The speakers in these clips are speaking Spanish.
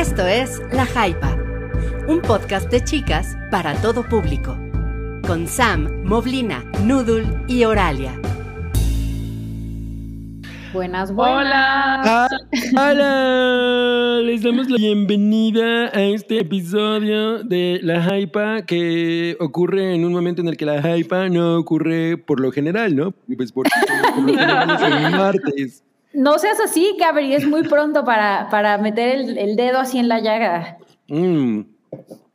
Esto es La Jaipa, un podcast de chicas para todo público, con Sam, Moblina, Noodle y Oralia. Buenas, buenas. Hola. Ah, hola, les damos la bienvenida a este episodio de La Hypa que ocurre en un momento en el que la Hypa no ocurre por lo general, ¿no? Pues por, por lo general es en martes. No seas así, Cabri, es muy pronto para, para meter el, el dedo así en la llaga. Mm.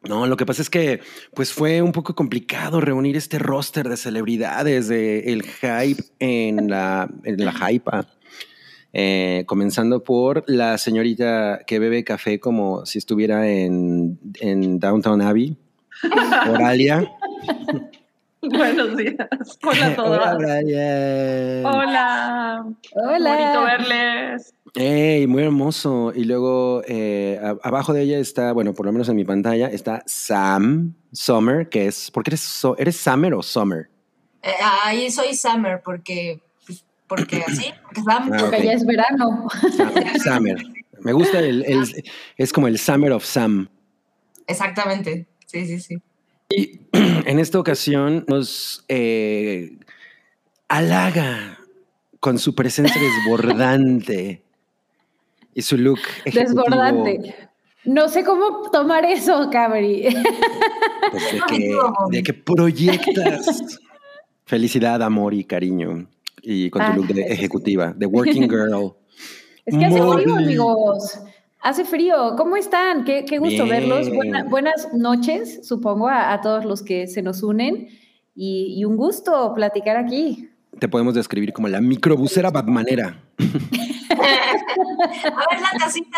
No, lo que pasa es que pues fue un poco complicado reunir este roster de celebridades de el hype en la, en la Hypa. Eh, comenzando por la señorita que bebe café como si estuviera en, en Downtown Abbey, Oralia. Buenos días. Hola a todos. Hola, Oralia. Hola. Hola. Bonito verles. Ey, muy hermoso. Y luego eh, abajo de ella está, bueno, por lo menos en mi pantalla, está Sam Summer, que es, ¿por qué eres, so- eres Summer o Summer? Eh, ahí soy Summer porque, pues, porque así, porque Sam, Ah, Porque ya es verano. Sam- Summer. Me gusta el, el- es como el Summer of Sam. exactamente. Sí, sí, sí. Y en esta ocasión nos eh, halaga con su presencia desbordante y su look ejecutivo, Desbordante. No sé cómo tomar eso, Cabri. pues, de, que, de que proyectas felicidad, amor y cariño. Y con tu Ah, look de ejecutiva, de working girl. Es que hace frío, amigos. Hace frío. ¿Cómo están? Qué, qué gusto Bien. verlos. Buena- buenas noches, supongo, a, a todos los que se nos unen. Y, y un gusto platicar aquí. Te podemos describir como la microbusera batmanera. A ver la tacita.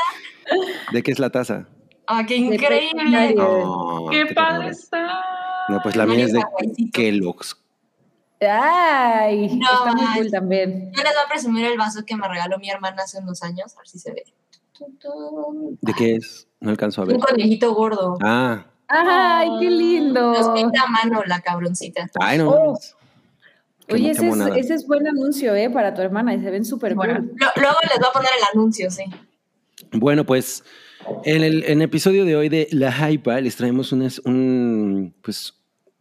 ¿De qué es la taza? ¡Ah, qué increíble! Oh, Qué padre está. No, pues la mía es de. Kellogg's. ¡Ay! No, está muy cool también. Yo les voy a presumir el vaso que me regaló mi hermana hace unos años, a ver si se ve. ¿De qué es? No alcanzo a ver. Un conejito gordo. Ah, ¡Ay, qué lindo! Nos pinta a mano la cabroncita. ay, no. Oh. Oye, ese es, ese es buen anuncio, ¿eh? Para tu hermana, y se ven súper Bueno. cool. Lo- luego les voy a poner el anuncio, sí. Bueno, pues en el, en el episodio de hoy de La Hypa les traemos un, es- un, pues,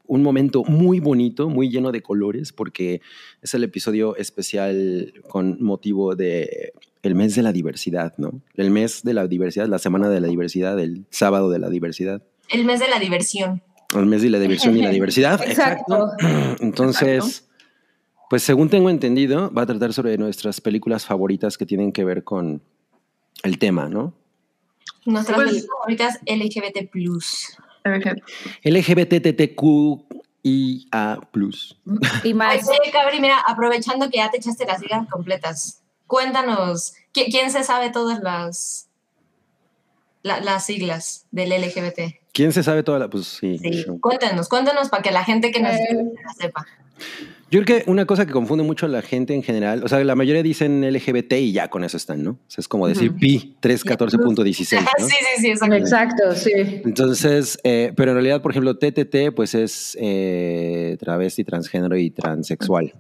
un momento muy bonito, muy lleno de colores, porque es el episodio especial con motivo de el mes de la diversidad, ¿no? El mes de la diversidad, la semana de la diversidad, el sábado de la diversidad. El mes de la diversión. El mes de la diversión y la diversidad. Exacto. Entonces, pues según tengo entendido, va a tratar sobre nuestras películas favoritas que tienen que ver con el tema, ¿no? Nuestras Pues- películas favoritas LGBT+. LGBTTQIA+. Y más. oye, Cabri, mira, aprovechando que ya te echaste las ligas completas, cuéntanos, ¿qui- ¿quién se sabe todas las, la- las siglas del LGBT? ¿Quién se sabe toda la...? Pues sí. Cuéntanos, cuéntanos para que la gente que nos Eh. sepa. Yo creo que una cosa que confunde mucho a la gente en general, o sea, la mayoría dicen LGBT y ya con eso están, ¿no? O sea, es como decir Ujú. pi 314.16, sí, ¿no? sí, sí, exacto. Exacto, sí. Entonces, eh, pero en realidad, por ejemplo, TTT, pues es eh, travesti, transgénero y transexual.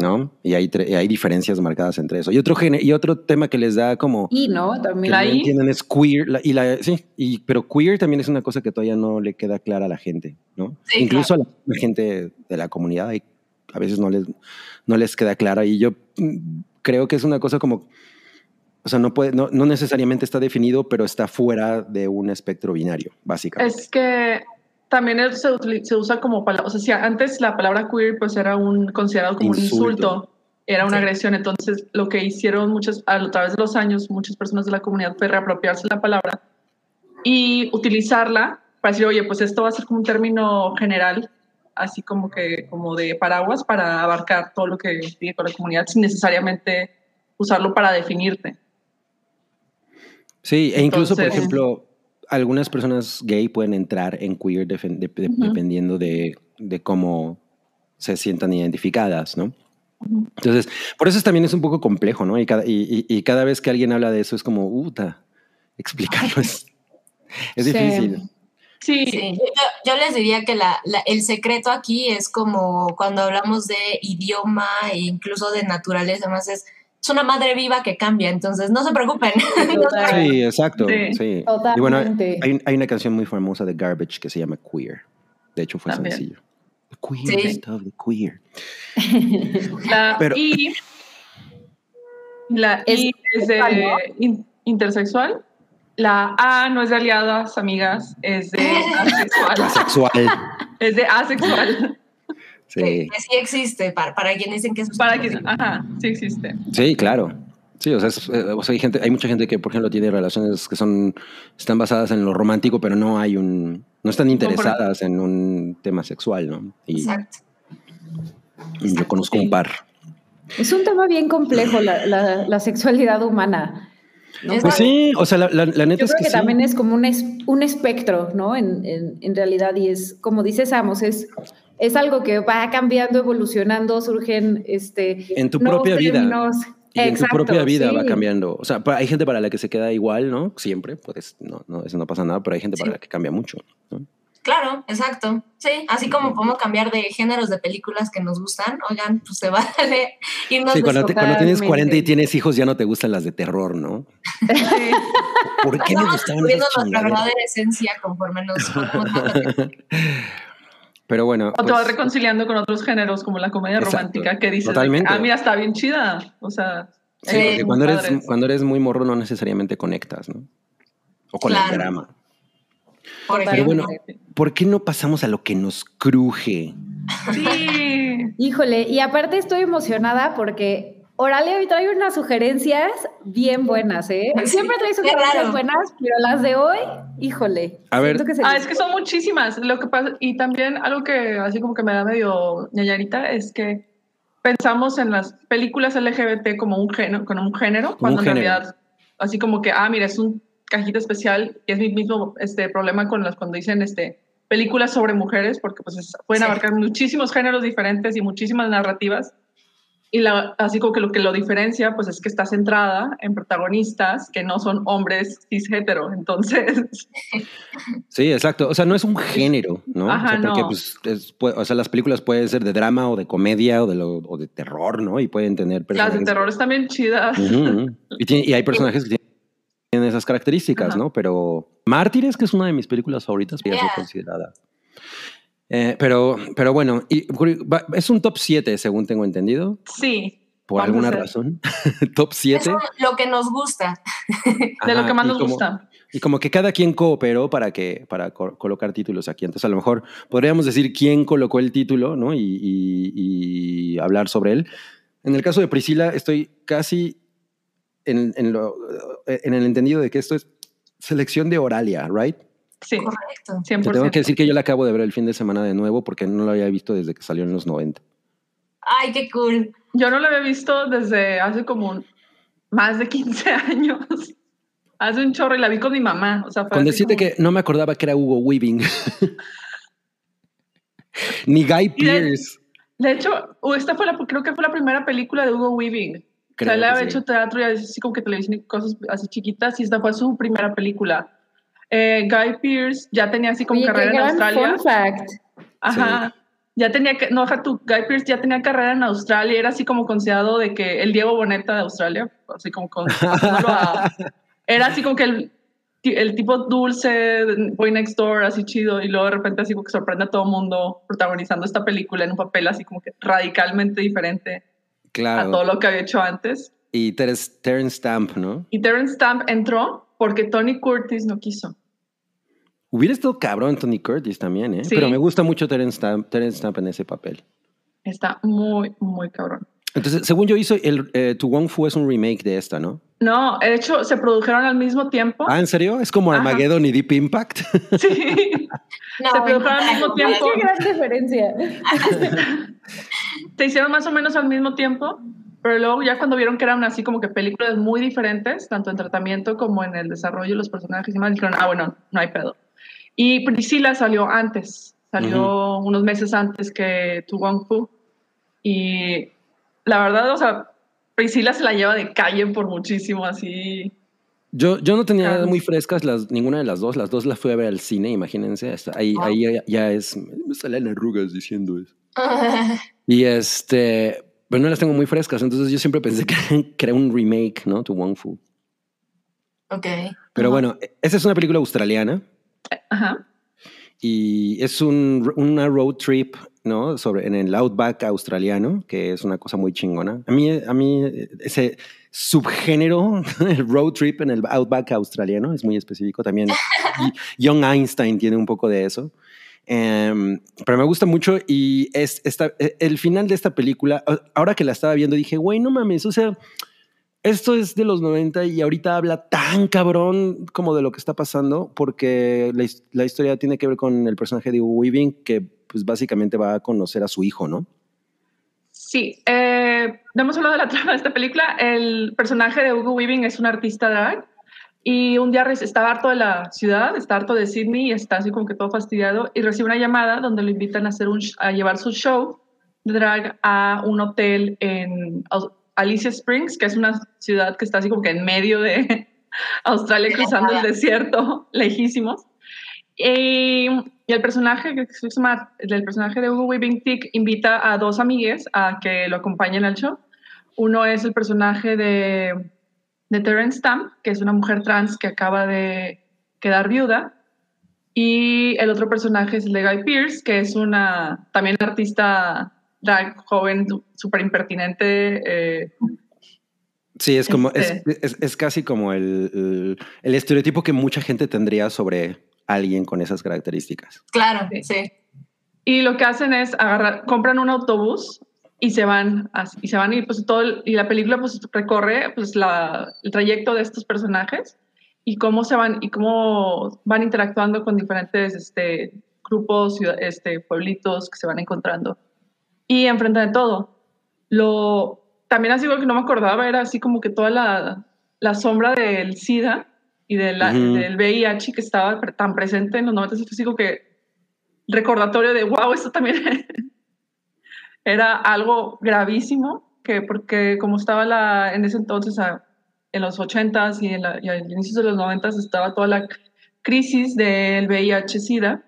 ¿no? Y hay, tre- y hay diferencias marcadas entre eso. Y otro, y otro tema que les da como Y no, que también. no La I. entienden es queer. la- y la, sí, y, pero queer también es una cosa que todavía no le queda clara a la gente, ¿no? Sí, Incluso a la, la gente de la comunidad hay- a veces no les, no les queda clara. Y yo mm, creo que es una cosa como, o sea, no, puede, no, no necesariamente está definido, pero está fuera de un espectro binario, básicamente. Es que también es- se, se usa como palabra, o sea, si antes la palabra queer pues era un considerado como un Insulto. insulto, era una Sí. agresión, entonces lo que hicieron muchas, a través de los años, muchas personas de la comunidad fue reapropiarse la palabra y utilizarla para decir, oye, pues esto va a ser como un término general, así como que como de paraguas para abarcar todo lo que tiene con la comunidad sin necesariamente usarlo para definirte. Sí, e incluso, por ejemplo, algunas personas gay pueden entrar en queer de- de- Ujú. dependiendo de, de cómo se sientan identificadas, ¿no? Entonces, por eso es- también es un poco complejo, ¿no? Y cada, y, y- y cada vez que alguien habla de eso es como, uta, explicarlo es, es Sí. difícil. Sí, Sí, yo, yo les diría que la, la- el secreto aquí es como cuando hablamos de idioma e incluso de naturaleza, más es es una madre viva que cambia, entonces no se preocupen. Total. Sí, exacto. Sí. Sí. Y bueno, hay, hay una canción muy famosa de Garbage que se llama Queer. De hecho, fue También. sencillo. The queer Sí. the queer. La Pero- I, la Es- I es de ¿cuál, no? in- intersexual. La A no es de aliadas, amigas, es de asexual. Asexual. es de asexual. Sí. Que, que sí existe, para, para quienes dicen que es Para que, ajá, sí existe. Sí, claro. Sí, o sea, es- eh, o sea, hay, gente, hay mucha gente que, por ejemplo, tiene relaciones que son están basadas en lo romántico, pero no hay un no están interesadas en un tema sexual, ¿no? Y, Exacto. y yo conozco un par. Es un tema bien complejo la, la- la sexualidad humana. Pues sí, o sea, la, la- la neta Yo es creo que, que, sí. también es como un, es- un espectro, ¿no? En, en- en realidad, y es, como dice Samos, es, es algo que va cambiando, evolucionando, surgen este, En tu propia vida. términos. Y en tu propia vida va cambiando. O sea, hay gente para la que se queda igual, ¿no? Siempre, pues no, no, eso no pasa nada, pero hay gente para Sí. la que cambia mucho. ¿no? Claro, exacto. Sí, así como podemos cambiar de géneros de películas que nos gustan, oigan, pues se vale irnos Sí, de cuando, te- cuando tienes totalmente. 40 y tienes hijos ya no te gustan las de terror, ¿no? Sí. ¿Por qué me Estamos gustaban esas nuestra verdadera esencia conforme nos. Pero bueno. O te vas pues, reconciliando con otros géneros como la comedia Exacto. romántica que dices, Totalmente. ah, mira, está bien chida. O sea, sí, porque cuando eres, padres. cuando eres muy morro no necesariamente conectas, ¿no? O con el drama. Por Pero bueno, ¿por qué no pasamos a lo que nos cruje? Sí. Híjole, y aparte estoy emocionada porque Oralia hoy trae unas sugerencias bien buenas, ¿eh? Siempre trae sugerencias buenas, pero las de hoy, híjole. A ver. siento que se Ah, es que son muchísimas. Lo que pasa, y también algo que así como que me da medio ñañarita es que pensamos en las películas LGBT como un género, como un género, cuando en género. realidad, así como que, ah, mira, es un cajita especial, y es mi mismo este, problema con las cuando dicen este, películas sobre mujeres, porque pues es- pueden Sí. abarcar muchísimos géneros diferentes y muchísimas narrativas. Y la, así como que lo que lo diferencia, pues es que está centrada en protagonistas que no son hombres cis hetero. Entonces, Sí, exacto. O sea, no es un género, ¿no? Ajá, o sea, porque no. pues, es- pu- o sea, las películas pueden ser de drama o de comedia o de, lo- o de terror, ¿no? Y pueden tener las personajes. de terror están bien chidas. Ujú, ujú. y, tiene- y hay personajes que tienen esas características, Ajá. ¿no? Pero Mártires, que es una de mis películas favoritas, ser Yeah. considerada. Eh, pero, pero bueno, y, es un top 7, según tengo entendido, Sí, por alguna razón. top 7. Eso es lo que nos gusta. de lo que más nos como- gusta. Y como que cada quien cooperó para que para co- colocar títulos aquí. Entonces, a lo mejor podríamos decir quién colocó el título, ¿no? Y, y- y hablar sobre él. En el caso de Priscila, estoy casi en, en lo- en el entendido de que esto es selección de Oralia, ¿right? Sí, Correcto. 100%. Te tengo que decir que yo la acabo de ver el fin de semana de nuevo porque no lo había visto desde que salió en los 90. Ay, qué cool. Yo no lo había visto desde hace como más de 15 años. Hace un chorro y la vi con mi mamá. O sea, fue Con decirte como- que no me acordaba que era Hugo Weaving. Ni Guy Y de- Pearce. De hecho, esta fue la, creo que fue la primera película de Hugo Weaving. O Creo sea, él había sí. hecho teatro y así como que televisión y cosas así chiquitas y esta fue su primera película. Eh, Guy Pearce ya tenía así como Oye, qué carrera en gran Australia. fun fact. Ajá. Ya tenía que, no, tú, Guy Pearce ya tenía carrera en Australia, era así como considerado de que el Diego Boneta de Australia, así como con, a- era así como que el, el tipo dulce, boy next door, así chido, y luego de repente así como que sorprende a todo el mundo protagonizando esta película en un papel así como que radicalmente diferente Claro. a todo lo que había hecho antes. Y Terence, Terence Stamp, ¿no? Y Terence Stamp entró porque Tony Curtis no quiso. Hubiera estado cabrón Tony Curtis también, ¿eh? Sí. Pero me gusta mucho Terence Stamp, Terence Stamp en ese papel. Está muy, muy cabrón. Entonces, según yo hizo, el eh, Tu Wong Fu es un remake de esta, ¿no? No, de hecho, se produjeron al mismo tiempo. Ah, ¿en serio? ¿Es como Ajá. Armageddon y Deep Impact? Sí. No, Se produjeron al mismo no, tiempo. Qué gran diferencia. se hicieron más o menos al mismo tiempo, pero luego ya cuando vieron que eran así como que películas muy diferentes, tanto en tratamiento como en el desarrollo de los personajes y más, dijeron, ah, bueno, no hay pedo. Y Priscila salió antes, salió unos meses antes que Tu Wong Fu. Y la verdad, o sea, Priscila se la lleva de calle por muchísimo, así. Yo, yo no tenía Claro. muy frescas las, ninguna de las dos. Las dos las fui a ver al cine, imagínense. Hasta ahí, ahí ya, ya es... Me salen arrugas diciendo eso. Y este... pero no las tengo muy frescas, entonces yo siempre pensé que, que era un remake, ¿no? To Wong Fu. Ok. Pero bueno, esa es una película australiana Ajá. y es un, una road trip, ¿no? Sobre, en el outback australiano, que es una cosa muy chingona. A mí, a mí ese subgénero, el road trip en el outback australiano, es muy específico también. Young Einstein tiene un poco de eso. Em, pero me gusta mucho y es esta, el final de esta película, ahora que la estaba viendo, dije, güey, no mames, o sea, esto es de los 90 y ahorita habla tan cabrón como de lo que está pasando, porque la, la historia tiene que ver con el personaje de Hugo Weaving, que pues básicamente va a conocer a su hijo, ¿no? Sí, eh, no hemos hablado de la trama de esta película. El personaje de Hugo Weaving es un artista drag y un día está harto de la ciudad, está harto de Sydney y está así como que todo fastidiado y recibe una llamada donde lo invitan a, hacer un, a llevar su show de drag a un hotel en Alicia Springs, que es una ciudad que está así como que en medio de Australia, cruzando el desierto, lejísimos. Y, y el personaje que se llama, el personaje de Hugo Weaving Tick invita a dos amigues a que lo acompañen al show. Uno es el personaje de, de Terence Stamp, que es una mujer trans que acaba de quedar viuda. Y el otro personaje es el de Guy Pearce, que es una también artista drag joven, súper impertinente. eh, Sí, es como, es, Este- es, es casi como el, el, el estereotipo que mucha gente tendría sobre alguien con esas características. Claro, Sí. sí. Y lo que hacen es agarrar, compran un autobús y se van, así- y se van y pues todo, el- y la película pues recorre pues la, el trayecto de estos personajes y cómo se van, y cómo van interactuando con diferentes este, grupos, este, pueblitos que se van encontrando. Y enfrentan de todo. Lo, también así algo que no me acordaba era así como que toda la, la sombra del SIDA y de la- Ujú. del VIH que estaba tan presente en los 90 y fue así como que recordatorio de, wow, esto también era algo gravísimo, que porque como estaba la, en ese entonces, en los 80s y, en la, y al inicio de los 90s, estaba toda la crisis del VIH-Sida,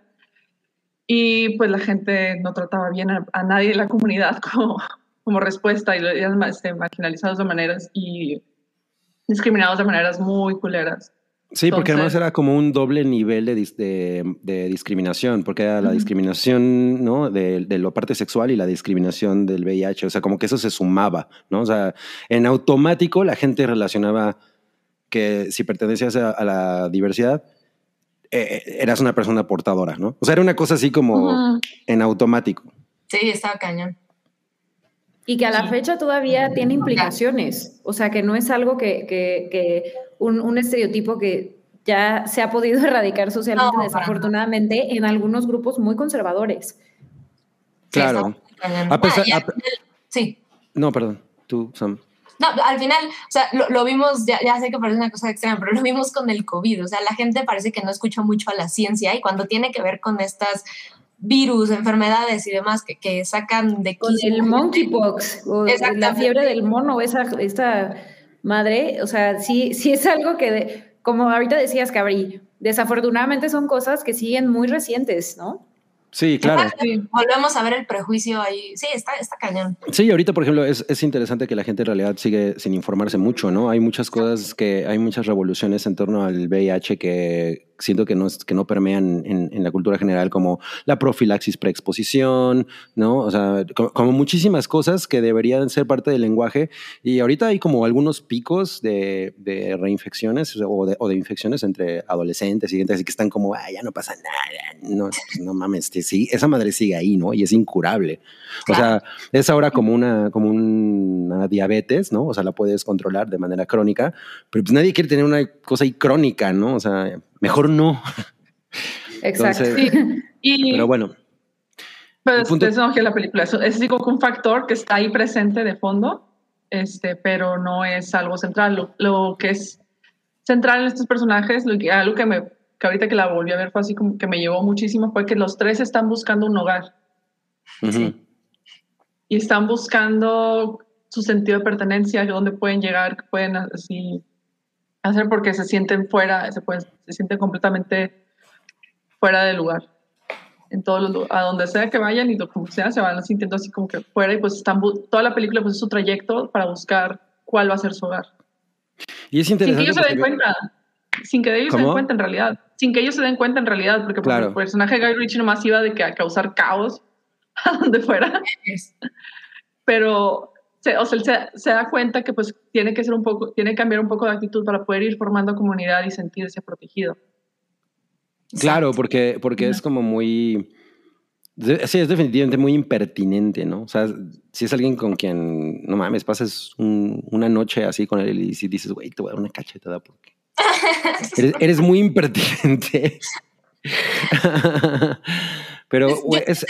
y pues la gente no trataba bien a, a nadie de la comunidad como, como respuesta, y lo eran este, marginalizados de maneras y discriminados de maneras muy culeras. Sí, porque además era como un doble nivel de, de, de discriminación, porque era la discriminación ¿no? de, de la parte sexual y la discriminación del VIH, o sea, como que eso se sumaba, ¿no? O sea, en automático la gente relacionaba que si pertenecías a, a la diversidad, eh, eh, eras una persona portadora, ¿no? O sea, era una cosa así como en automático. Sí, estaba cañón. Y que a la Sí. fecha todavía tiene implicaciones. O sea, que no es algo que, que- que un, un estereotipo que ya se ha podido erradicar socialmente, No, desafortunadamente, en algunos grupos muy conservadores. Sí, Claro. A pesar- Ah, a sí. No, perdón, tú, Sam. No, al final, o sea, lo, lo vimos, ya, ya sé que parece una cosa extrema, pero lo vimos con el COVID. O sea, la gente parece que no escucha mucho a la ciencia y cuando tiene que ver con estas virus, enfermedades y demás que, que sacan de Con el monkeypox, o la fiebre del mono, esa, esta madre, o sea, sí, sí es algo que, de- como ahorita decías, Cabri, desafortunadamente son cosas que siguen muy recientes, ¿no? Sí, claro. Volvemos a ver el prejuicio ahí. Sí, está, está cañón. Sí, ahorita, por ejemplo, es, es interesante que la gente en realidad sigue sin informarse mucho, ¿no? Hay muchas cosas que, hay muchas revoluciones en torno al VIH que siento que no, es- que no permean en, en la cultura general, como la profilaxis preexposición, ¿no? O sea, como, como muchísimas cosas que deberían ser parte del lenguaje. Y ahorita hay como algunos picos de, de reinfecciones o de, o de infecciones entre adolescentes y gente así que están como, ah, ya no pasa nada. No, pues, no mames, que sí, esa madre sigue ahí, ¿no? Y es incurable. O sea, es ahora como una, como una diabetes, ¿no? O sea, la puedes controlar de manera crónica, pero pues nadie quiere tener una cosa ahí crónica, ¿no? O sea, mejor no. Exacto. Entonces, Sí. Y, Pero bueno, Pero El es, punto- es no, que la película es, es como un factor que está ahí presente de fondo, este, pero no es algo central. Lo, lo que es central en estos personajes, lo que, algo que, me, que ahorita que la volví a ver fue así como que me llevó muchísimo, fue que los tres están buscando un hogar y están buscando su sentido de pertenencia, dónde pueden llegar, pueden así hacer porque se sienten fuera, se, pueden, se sienten completamente fuera del lugar. en todos los, a donde sea que vayan y como sea, se van sintiendo así como que fuera y pues están, toda la película pues es su trayecto para buscar cuál va a ser su hogar. Y es interesante. Sin que ellos se den cuenta, sin que ellos se den cuenta en realidad, sin que ellos se den cuenta en realidad, porque el personaje de Guy Ritchie nomás iba de que a causar caos a donde fuera. Pero se, o sea, se, da cuenta que pues tiene que ser un poco, tiene que cambiar un poco de actitud para poder ir formando comunidad y sentirse protegido. Claro, porque, porque es como muy... Sí, es definitivamente muy impertinente, ¿no? O sea, si es alguien con quien, no mames, pasas una noche así con él y dices, güey, te voy a dar una cachetada porque eres, muy impertinente. Pero es,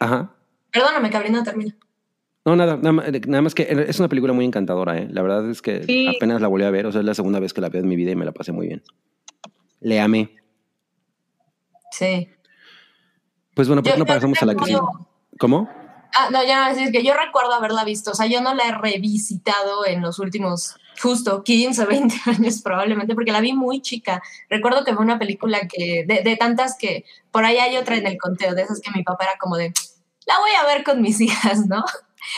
Ajá. Perdóname, Cabrina, no termina. No, nada, nada, más que es una película muy encantadora, ¿eh? La verdad es que apenas la volví a ver, o sea, es la segunda vez que la veo en mi vida y me la pasé muy bien. Le amé. Sí. Pues bueno, pues no pasamos a la que sigue. ¿Cómo? Ah, no, ya no, es que yo recuerdo haberla visto, o sea, yo no la he revisitado en los últimos justo 15, 20 años probablemente, porque la vi muy chica. Recuerdo que fue una película que, de, de, tantas que, por ahí hay otra en el conteo, de esas que mi papá era como de, la voy a ver con mis hijas, ¿no?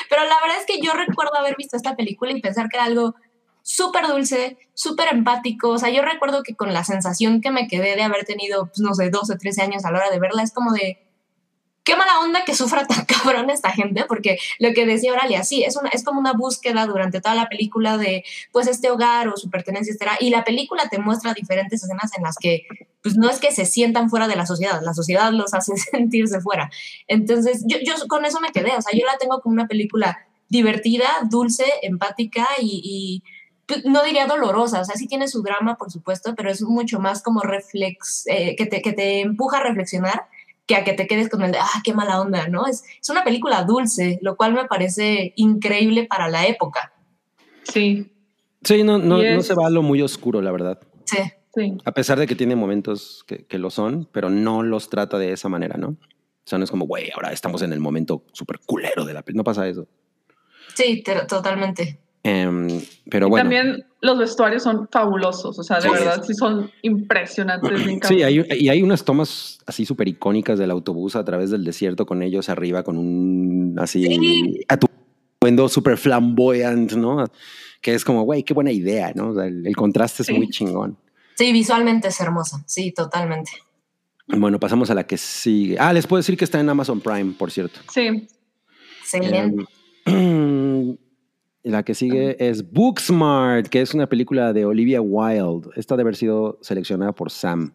Pero la verdad es que yo recuerdo haber visto esta película y pensar que era algo súper dulce, súper empático. O sea, yo recuerdo que con la sensación que me quedé de haber tenido, pues, no sé, 12, 13 años a la hora de verla, es como de, qué mala onda que sufra tan cabrón esta gente, porque lo que decía Oralia, sí, es, una, es como una búsqueda durante toda la película de, pues, este hogar o su pertenencia, etc. Y la película te muestra diferentes escenas en las que, pues, no es que se sientan fuera de la sociedad, la sociedad los hace sentirse fuera. Entonces, yo, yo con eso me quedé, o sea, yo la tengo como una película divertida, dulce, empática y pues, no diría dolorosa, o sea, sí tiene su drama, por supuesto, pero es mucho más como reflex, eh, que, te, que te empuja a reflexionar que a que te quedes con el de, ah, qué mala onda, ¿no? Es, es una película dulce, lo cual me parece increíble para la época. Sí. Sí, no, no, no se va a lo muy oscuro, la verdad. Sí. Sí. A pesar de que tiene momentos que, que, lo son, pero no los trata de esa manera, ¿no? O sea, no es como, güey, ahora estamos en el momento súper culero de la película. No pasa eso. Sí, totalmente. Em, pero bueno. También los vestuarios son fabulosos, o sea, de verdad sí son impresionantes. Sí, hay, y hay unas tomas así súper icónicas del autobús a través del desierto con ellos arriba con un así sí. atuendo súper flamboyant, ¿no? Que es como, güey, qué buena idea, ¿no? O sea, el, contraste es muy chingón. Sí, visualmente es hermosa, sí, totalmente. Bueno, pasamos a la que sigue. Ah, les puedo decir que está en Amazon Prime, por cierto. Sí. Excelente. Em, La que sigue es Booksmart, que es una película de Olivia Wilde. Esta debe haber sido seleccionada por Sam.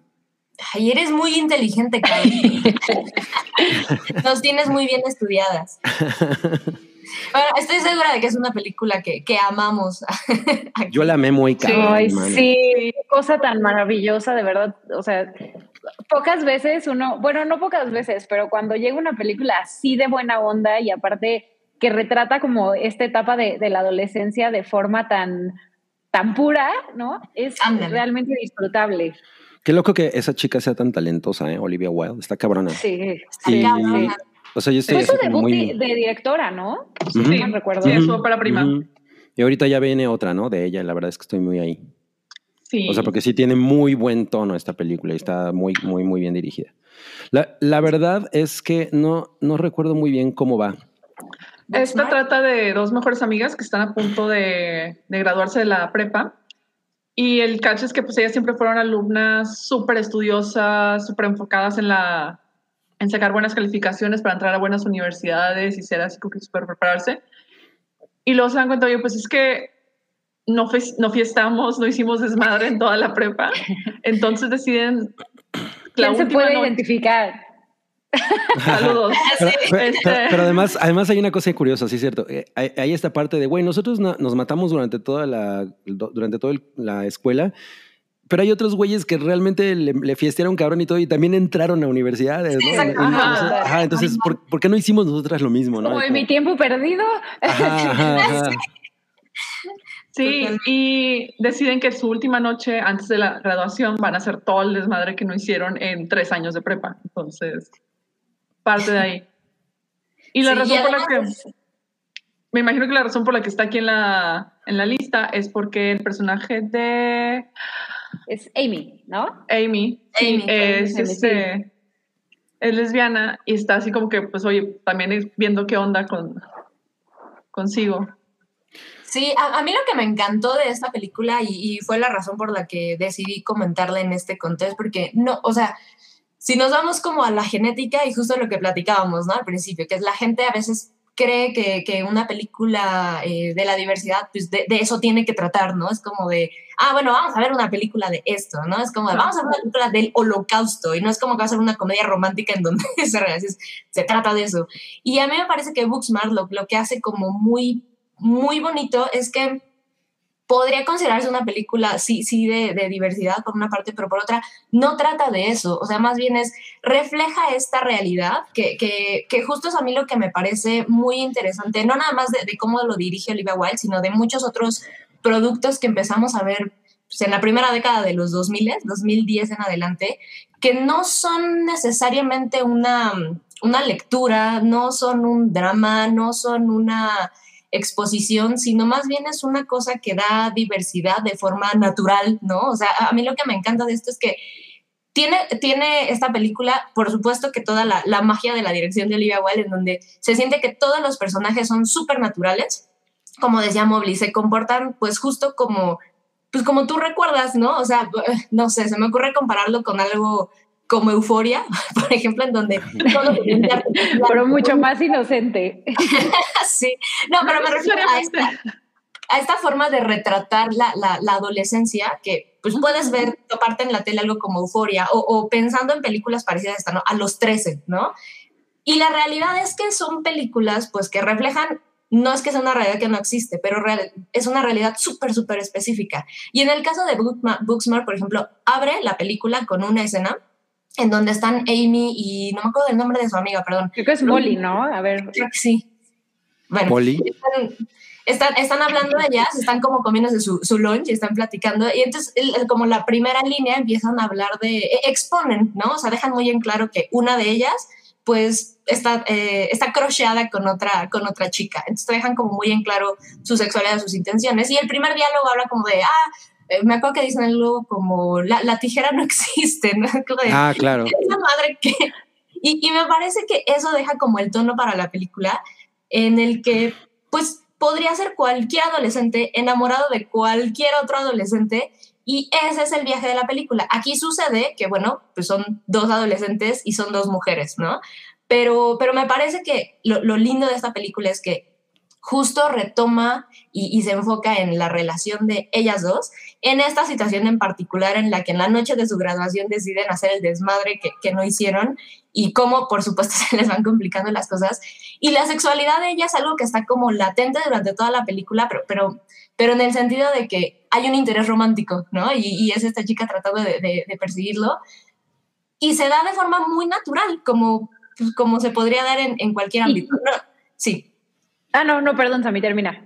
Ay, eres muy inteligente, Carlos. Nos tienes muy bien estudiadas. Bueno, estoy segura de que es una película que, que amamos. Yo la amé muy Ay, sí, cosa tan maravillosa, de verdad. O sea, pocas veces uno, bueno, no pocas veces, pero cuando llega una película así de buena onda y aparte que retrata como esta etapa de, de la adolescencia de forma tan, tan pura, ¿no? Es realmente disfrutable. Qué loco que esa chica sea tan talentosa, ¿eh? Olivia Wilde. Está cabrona. Sí, sí. O sea, yo estoy Fue su debut muy... de, directora, ¿no? Sí, no recuerdo. Sí, es su ópera prima. Y ahorita ya viene otra, ¿no? De ella. La verdad es que estoy muy ahí. Sí. O sea, porque sí tiene muy buen tono esta película y está muy, muy, muy bien dirigida. La, la verdad es que no, no recuerdo muy bien cómo va. Esta trata de dos mejores amigas que están a punto de, graduarse de la prepa. Y el catch es que pues ellas siempre fueron alumnas súper estudiosas, súper enfocadas en, la, en sacar buenas calificaciones para entrar a buenas universidades y ser así como que súper prepararse. Y luego se dan cuenta, oye, pues es que no, no fiestamos, no hicimos desmadre en toda la prepa. Entonces deciden... ¿Quién se puede identificar? Saludos. Este, pero, además, además hay una cosa curiosa, sí es cierto. Eh, hay, esta parte de, güey, nosotros nos matamos durante toda la, durante toda la escuela, pero hay otros güeyes que realmente le, le, fiestearon cabrón y todo y también entraron a universidades, ¿no? Ajá, entonces, ¿por, qué no hicimos nosotras lo mismo, no? Como en mi tiempo perdido. Sí, y deciden que su última noche antes de la graduación van a hacer todo el desmadre que no hicieron en tres años de prepa. Entonces, parte de ahí. Y la razón por la que... Me imagino que la razón por la que está aquí en la, en la lista es porque el personaje de... Es Amy, ¿no? Amy. Sí, es, este, es lesbiana y está así como que, pues, oye, también viendo qué onda con consigo. Sí, a, mí lo que me encantó de esta película y, y, fue la razón por la que decidí comentarla en este contexto, porque no, o sea, si nos vamos como a la genética y justo lo que platicábamos, ¿no? Al principio, que es la gente a veces cree que, que una película eh, de la diversidad, pues de, de, eso tiene que tratar, ¿no? Es como de, ah, bueno, vamos a ver una película de esto, ¿no? Es como de, vamos a ver una película del holocausto y no es como que va a ser una comedia romántica en donde se, se trata de eso. Y a mí me parece que Booksmart lo, lo que hace como muy, muy bonito es que podría considerarse una película, sí, sí, de, diversidad por una parte, pero por otra, no trata de eso. O sea, más bien es, refleja esta realidad, que, que, que justo es a mí lo que me parece muy interesante, no nada más de, de, cómo lo dirige Olivia Wilde, sino de muchos otros productos que empezamos a ver pues, en la primera década de los 2000, 2010 en adelante, que no son necesariamente una, una lectura, no son un drama, no son una exposición, sino más bien es una cosa que da diversidad de forma natural, ¿no? O sea, a mí lo que me encanta de esto es que tiene, tiene esta película, por supuesto que toda la, la magia de la dirección de Olivia Wilde, en donde se siente que todos los personajes son súper naturales, como decía Mobley, se comportan pues justo como, pues como tú recuerdas, ¿no? O sea, no sé, se me ocurre compararlo con algo como Euforia, por ejemplo, en donde todo Pero mucho más inocente. sí, no, pero me refiero a esta, a esta forma de retratar la, la, la, adolescencia que pues puedes ver, toparte en la tele algo como Euforia o, o pensando en películas parecidas a esta, ¿no? A los 13, ¿no? Y la realidad es que son películas pues que reflejan no es que sea una realidad que no existe, pero real, es una realidad súper, súper específica. Y en el caso de Booksmart, por ejemplo, abre la película con una escena en donde están Amy y no me acuerdo del nombre de su amiga, perdón. Creo que es Molly, ¿no? A ver. Creo que sí. Bueno, Molly. Están, están, están, hablando de ellas, están como comiéndose su, su lunch y están platicando. Y entonces, el, como la primera línea, empiezan a hablar de. E, exponen, ¿no? O sea, dejan muy en claro que una de ellas, pues, está, eh, está crocheada con otra, con otra chica. Entonces, dejan como muy en claro su sexualidad, sus intenciones. Y el primer diálogo habla como de, ah, eh, me acuerdo que dicen algo como la, la tijera no existe, ¿no? Ah, claro. Esa madre que... Y, y, me parece que eso deja como el tono para la película en el que, pues, podría ser cualquier adolescente enamorado de cualquier otro adolescente y ese es el viaje de la película. Aquí sucede que, bueno, pues son dos adolescentes y son dos mujeres, ¿no? Pero, pero me parece que lo, lo lindo de esta película es que justo retoma y, y, se enfoca en la relación de ellas dos, en esta situación en particular en la que en la noche de su graduación deciden hacer el desmadre que, que no hicieron y cómo, por supuesto, se les van complicando las cosas. Y la sexualidad de ella es algo que está como latente durante toda la película, pero, pero, pero en el sentido de que hay un interés romántico, ¿no? Y, y es esta chica tratando de, de, de, perseguirlo. Y se da de forma muy natural, como, como se podría dar en, en cualquier ámbito. Sí. Ah, no, no, perdón, Sammy, termina.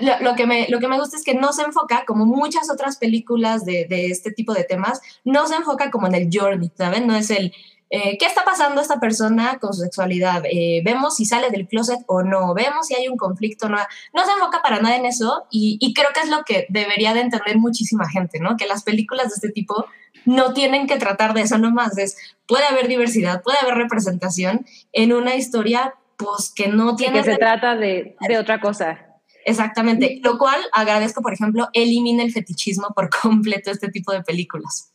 Lo, lo, que me, lo que me gusta es que no se enfoca, como muchas otras películas de, de este tipo de temas, no se enfoca como en el journey, ¿saben? No es el, eh, ¿qué está pasando esta persona con su sexualidad? Eh, vemos si sale del closet o no, vemos si hay un conflicto, no, no se enfoca para nada en eso y, y, creo que es lo que debería de entender muchísima gente, ¿no? Que las películas de este tipo no tienen que tratar de eso nomás, es, puede haber diversidad, puede haber representación en una historia pues que no tiene... que se trata de, de otra cosa. Exactamente, lo cual agradezco, por ejemplo, elimina el fetichismo por completo este tipo de películas.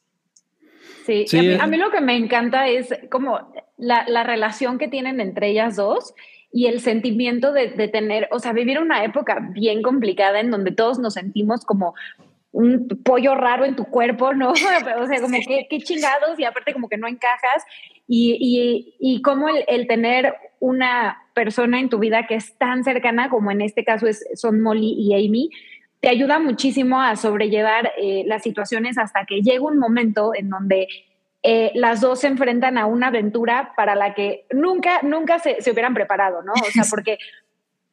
Sí, sí. A, mí, a, mí, lo que me encanta es como la, la, relación que tienen entre ellas dos y el sentimiento de, de, tener, o sea, vivir una época bien complicada en donde todos nos sentimos como un pollo raro en tu cuerpo, ¿no? O sea, como que, qué chingados y aparte como que no encajas y, y, y como el, el, tener una persona en tu vida que es tan cercana como en este caso es, son Molly y Amy, te ayuda muchísimo a sobrellevar eh, las situaciones hasta que llega un momento en donde eh, las dos se enfrentan a una aventura para la que nunca, nunca se, se hubieran preparado, ¿no? O sea, porque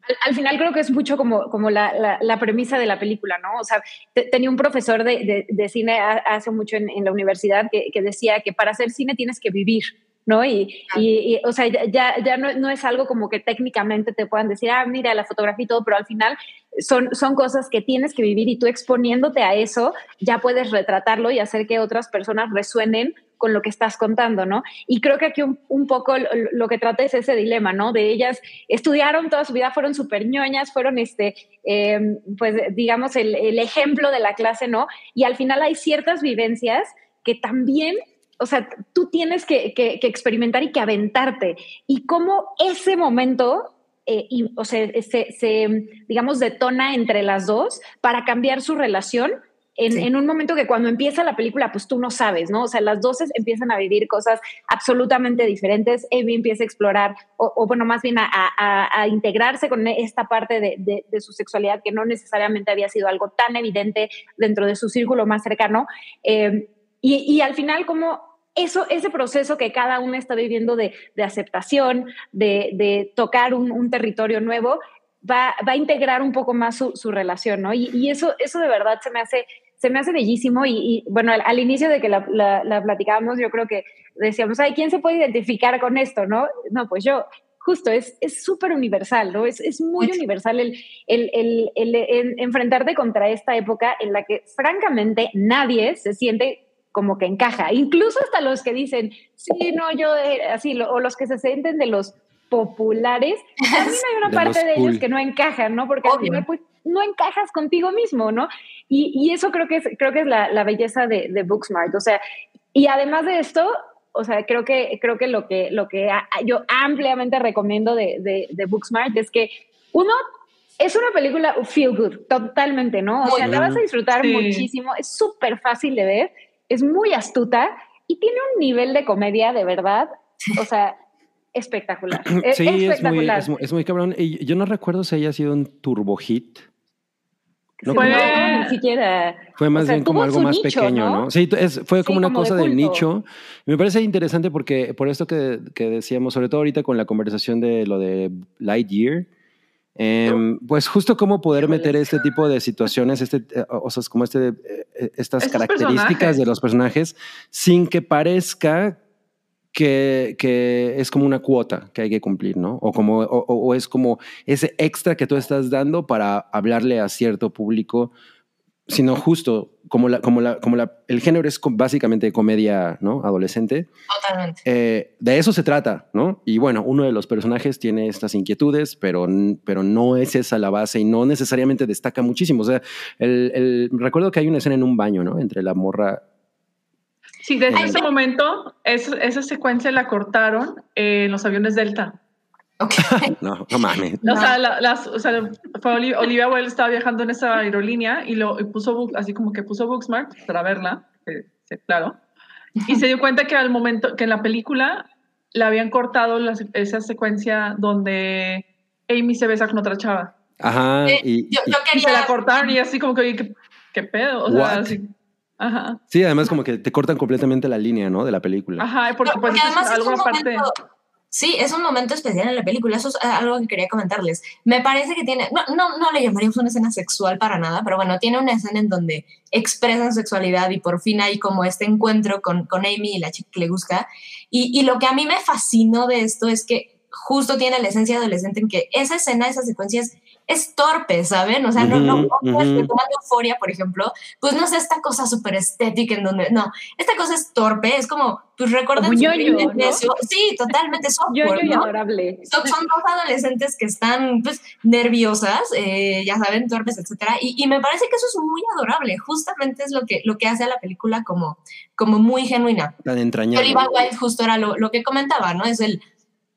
al, al, final creo que es mucho como, como la, la, la, premisa de la película, ¿no? O sea, te, tenía un profesor de, de, de cine hace mucho en, en la universidad que, que, decía que para hacer cine tienes que vivir, ¿no? Y, y, o sea, ya, ya no, no, es algo como que técnicamente te puedan decir, ah, mira la fotografía y todo, pero al final son, son cosas que tienes que vivir y tú exponiéndote a eso ya puedes retratarlo y hacer que otras personas resuenen con lo que estás contando, ¿no? Y creo que aquí un, un poco lo, que trata es ese dilema, ¿no? De ellas estudiaron toda su vida, fueron súper ñoñas, fueron, este, em, pues, digamos, el, el ejemplo de la clase, ¿no? Y al final hay ciertas vivencias que también o sea, tú tienes que, que, que, experimentar y que aventarte. Y cómo ese momento eh, y, o sea, se, se, digamos, detona entre las dos para cambiar su relación en, en, un momento que cuando empieza la película, pues tú no sabes, ¿no? O sea, las dos empiezan a vivir cosas absolutamente diferentes. Amy empieza a explorar, o, o bueno, más bien a, a, a, integrarse con esta parte de, de, de, su sexualidad que no necesariamente había sido algo tan evidente dentro de su círculo más cercano. Eh, y, y, al final, como eso, ese proceso que cada uno está viviendo de, de aceptación, de, de tocar un, un, territorio nuevo, va, va, a integrar un poco más su, su relación, ¿no? Y, y, eso, eso de verdad se me hace, se me hace bellísimo y, y bueno, al, al, inicio de que la, la, la, platicábamos, yo creo que decíamos, ay, ¿quién se puede identificar con esto, no? No, pues yo, justo, es súper universal, ¿no? Es, es muy universal el, el, el enfrentarte contra esta época en la que francamente nadie se siente como que encaja. Incluso hasta los que dicen, sí, no, yo, eh, así, lo, o los que se sienten de los populares, también hay una de parte de cool. ellos que no encajan, ¿no? Porque Obvio. al final, pues, no encajas contigo mismo, ¿no? Y, y eso creo que es, creo que es la, la belleza de, de, Booksmart. O sea, y además de esto, o sea, creo que, creo que lo que, lo que a, yo ampliamente recomiendo de, de, de Booksmart es que uno es una película feel good, totalmente, ¿no? O sea, la vas a disfrutar sí. muchísimo, es súper fácil de ver es muy astuta y tiene un nivel de comedia de verdad, o sea, espectacular. Sí, espectacular. Es, muy, es, es, muy, cabrón. Y yo no recuerdo si haya sido un turbo hit. No, fue, no, ni siquiera. Fue más o sea, bien como algo más nicho, pequeño, ¿no? ¿no? Sí, es, fue como sí, una como cosa de del nicho. Me parece interesante porque por esto que, que, decíamos, sobre todo ahorita con la conversación de lo de Lightyear, eh, pues justo cómo poder meter este tipo de situaciones, este, eh, o sea, como este, eh, estas Estos características personajes. de los personajes, sin que parezca que, que, es como una cuota que hay que cumplir, ¿no? O, como, o, o, es como ese extra que tú estás dando para hablarle a cierto público sino justo como, la, como, la, como la, el género es básicamente comedia ¿no? adolescente. Totalmente. Eh, de eso se trata, ¿no? Y bueno, uno de los personajes tiene estas inquietudes, pero, pero no es esa la base y no necesariamente destaca muchísimo. O sea, el, el, recuerdo que hay una escena en un baño, ¿no? Entre la morra. Sí, desde ese momento, es, esa secuencia la cortaron en los aviones Delta. Okay. no, no mames. O sea, la, las, o sea fue Olivia, Olivia Wilde estaba viajando en esa aerolínea y lo y puso así como que puso Booksmart para verla, eh, claro, y se dio cuenta que al momento que en la película le habían cortado la, esa secuencia donde Amy se besa con otra chava. Ajá. Eh, y, yo, yo quería... y, se la cortaron y así como que, ¿qué, qué pedo? O sea, así, Ajá. Sí, además como que te cortan completamente la línea, ¿no? De la película. Ajá, porque, no, porque pues, además es algo es aparte. Momento Sí, es un momento especial en la película, eso es algo que quería comentarles. Me parece que tiene, no, no, no le llamaríamos una escena sexual para nada, pero bueno, tiene una escena en donde expresan sexualidad y por fin hay como este encuentro con, con Amy y la chica que le gusta. Y, y lo que a mí me fascinó de esto es que justo tiene la esencia adolescente en que esa escena, esa secuencia es es torpe, ¿saben? O sea, no, no, no, uh -huh. tomando euforia, por ejemplo, pues no es esta cosa súper estética en donde, no, esta cosa es torpe, es como, pues recuerden su ñoño, ¿no? Sí, totalmente software, ¿no? adorable. Son, son, dos adolescentes que están, pues, nerviosas, eh, ya saben, torpes, etcétera, y, y, me parece que eso es muy adorable, justamente es lo que, lo que hace a la película como, como muy genuina. Tan entrañable. Oliva Wilde justo era lo, lo que comentaba, ¿no? Es el,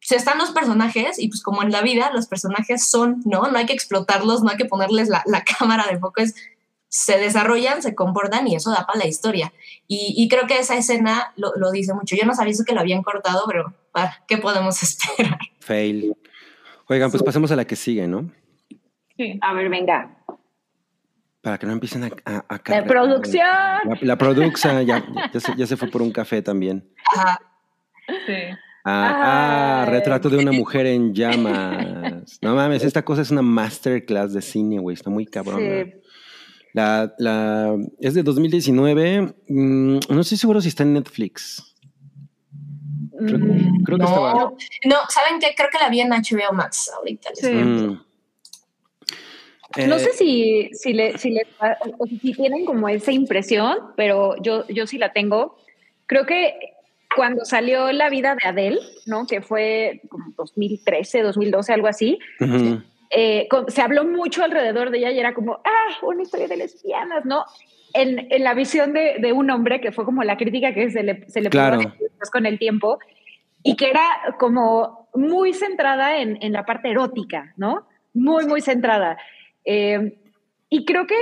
se están los personajes y pues como en la vida los personajes son, ¿no? No hay que explotarlos, no hay que ponerles la, la cámara de foco, es, se desarrollan, se comportan y eso da para la historia. Y, y creo que esa escena lo, lo, dice mucho. Yo no sabía eso que lo habían cortado, pero ¿para ¿qué podemos esperar? Fail. Oigan, pues pasemos a la que sigue, ¿no? Sí. A ver, venga. Para que no empiecen a... a, a la producción. La, la producción ya, ya, se, ya se fue por un café también. Ajá. Sí. Ah, ah, retrato de una mujer en llamas. No mames, esta cosa es una masterclass de cine, güey. Está muy cabrón. Sí. La, la, es de 2019. Mm, no estoy seguro si está en Netflix. Creo, Mm, creo que no, estaba. no, ¿saben qué? Creo que la vi en HBO Max ahorita. Sí. Mm. No Eh, sé si, si, le, si, le- o si tienen como esa impresión, pero yo, yo sí la tengo. Creo que cuando salió La vida de Adele, ¿no? que fue como 2013, 2012, algo así, ujú. eh, con- se habló mucho alrededor de ella y era como, ah, una historia de lesbianas, ¿no? En, en la visión de, de un hombre, que fue como la crítica que se le, se le pudo Claro. después con el tiempo, y que era como muy centrada en, en la parte erótica, ¿no? Muy, muy centrada. Eh, y creo que,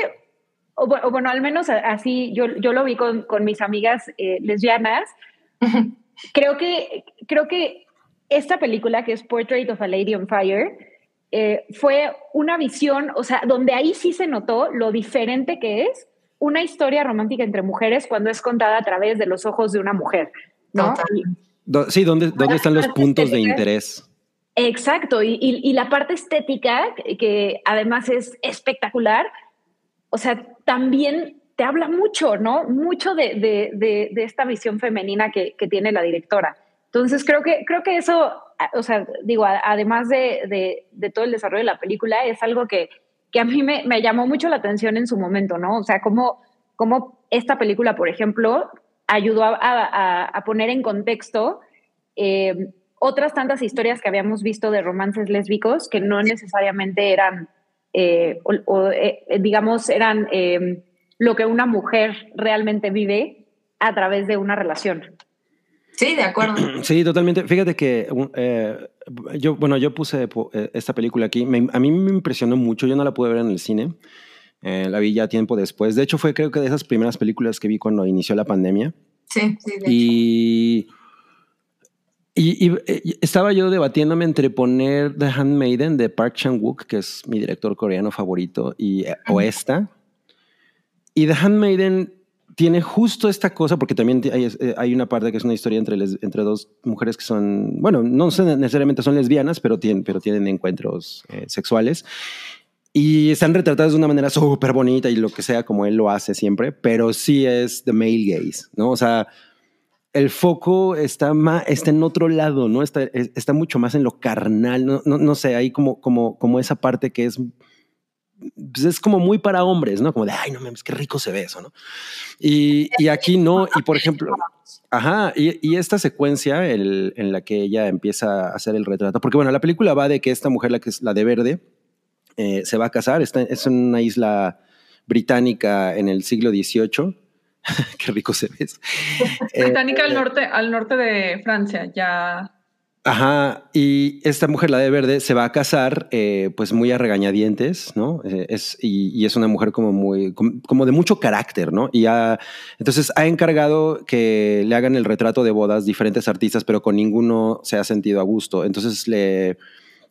o, o bueno, al menos así yo, yo lo vi con, con mis amigas eh, lesbianas, creo que, creo que esta película, que es Portrait of a Lady on Fire, eh, fue una visión, o sea, donde ahí sí se notó lo diferente que es una historia romántica entre mujeres cuando es contada a través de los ojos de una mujer, ¿no? Y- sí, ¿dónde, ¿dónde están los puntos de interés? Exacto, y, y- y la parte estética, que además es espectacular, o sea, también te habla mucho, ¿no? Mucho de, de- de- esta visión femenina que, tiene la directora. Entonces, creo que, creo que eso, o sea, digo, además de, todo el desarrollo de la película, es algo que, que a mí me, me llamó mucho la atención en su momento, ¿no? O sea, cómo, cómo esta película, por ejemplo, ayudó a, poner en contexto eh, otras tantas historias que habíamos visto de romances lésbicos que no necesariamente eran, eh, eh, digamos, eran lo que una mujer realmente vive a través de una relación. Sí, de acuerdo. Sí, totalmente. Fíjate que eh, yo, bueno, yo puse eh, esta película aquí. Me- a mí me impresionó mucho. Yo no la pude ver en el cine. Eh, la vi ya tiempo después. De hecho, fue creo que de esas primeras películas que vi cuando inició la pandemia. Sí, sí. de hecho. Y, y, y, eh, estaba yo debatiéndome entre poner The Handmaiden de Park Chan-wook, que es mi director coreano favorito, y, eh, o esta. Y The Handmaiden tiene justo esta cosa, porque también hay, eh, hay una parte que es una historia entre, les- entre dos mujeres que son, bueno, no necesariamente son lesbianas, pero tienen, pero tienen encuentros eh, sexuales. Y están retratadas de una manera súper bonita y lo que sea, como él lo hace siempre, pero sí es the male gaze, ¿no? O sea, el foco está, más, está en otro lado, ¿no? Está, es- está mucho más en lo carnal, no, no, no sé, hay como, como, como esa parte que es, pues es como muy para hombres, ¿no? Como de, ay, no mames, qué rico se ve eso, ¿no? Y, y aquí no, y por ejemplo, ajá, y, y esta secuencia el- en la que ella empieza a hacer el retrato, porque bueno, la película va de que esta mujer, la que es la de verde, eh, se va a casar, está, es en una isla británica en el siglo XVIII. qué rico se ve. Eh, Británica al norte, al norte de Francia, ya. Ajá, y esta mujer, la de verde, se va a casar, eh, pues muy a regañadientes, ¿no? Eh, es, y, y es una mujer como muy, como, como de mucho carácter, ¿no? Y ha, entonces ha encargado que le hagan el retrato de bodas diferentes artistas, pero con ninguno se ha sentido a gusto. Entonces le,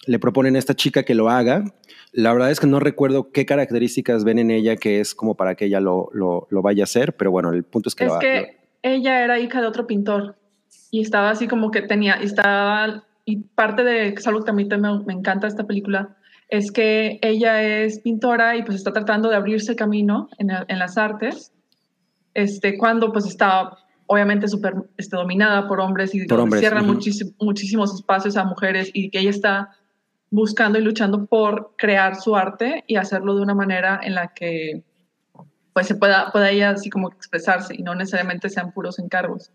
le proponen a esta chica que lo haga. La verdad es que no recuerdo qué características ven en ella que es como para que ella lo, lo, lo vaya a hacer, pero bueno, el punto es que Es lo que ella era hija de otro pintor y estaba así como que tenía, estaba, y parte de, es algo que a mí también me, me encanta esta película, es que ella es pintora y pues está tratando de abrirse camino en, el- en las artes, este, cuando pues está obviamente súper este, dominada por hombres y Por hombres, muchísim- muchísimos espacios a mujeres y que ella está buscando y luchando por crear su arte y hacerlo de una manera en la que pues se pueda, pueda ella así como expresarse y no necesariamente sean puros encargos.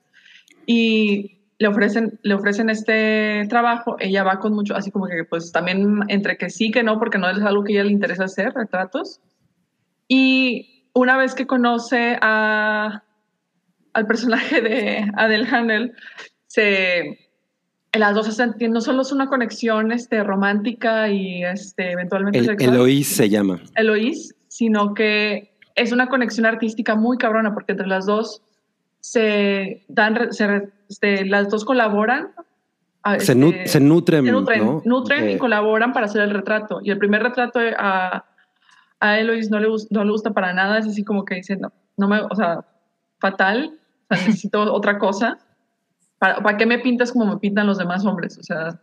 Y le ofrecen, le ofrecen este trabajo, ella va con mucho, así como que pues también entre que sí, que no, porque no es algo que a ella le interesa hacer, retratos. Y una vez que conoce a, al personaje de Adele Handel, se, las dos están, no solo es una conexión este, romántica y este, eventualmente El, sexual, Eloís se llama. Eloís, sino que es una conexión artística muy cabrona, porque entre las dos se dan, se este, las dos colaboran. a, nu- este, se nutren, se nutren, ¿no? nutren y Eh, colaboran para hacer el retrato. Y el primer retrato a, a Eloís no le, no le gusta para nada, es así como que dice, no, no me, o sea, fatal, o sea, necesito otra cosa. ¿Para, ¿Para qué me pintas como me pintan los demás hombres? O sea,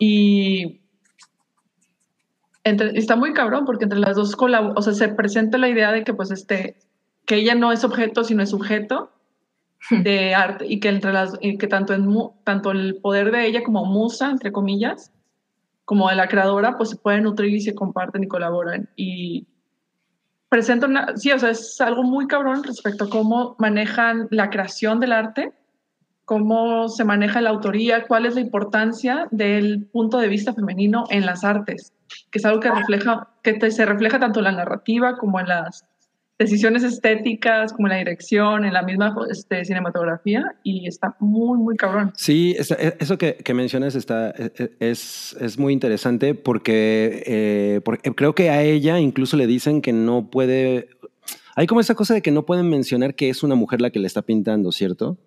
y entre- está muy cabrón porque entre las dos o sea, se presenta la idea de que pues este, que ella no es objeto, sino es sujeto de arte y que entre las que tanto tanto el poder de ella como musa entre comillas como de la creadora pues se pueden nutrir y se comparten y colaboran. Y presenta una sí o sea es algo muy cabrón respecto a cómo manejan la creación del arte cómo se maneja la autoría cuál es la importancia del punto de vista femenino en las artes que es algo que refleja que se refleja tanto en la narrativa como en las decisiones estéticas, como en la dirección, en la misma este, cinematografía, y está muy, muy cabrón. Sí, e, eso que, que, mencionas está, e, e, es, es muy interesante porque, eh, porque creo que a ella incluso le dicen que no puede... Hay como esa cosa de que no pueden mencionar que es una mujer la que le está pintando, ¿cierto?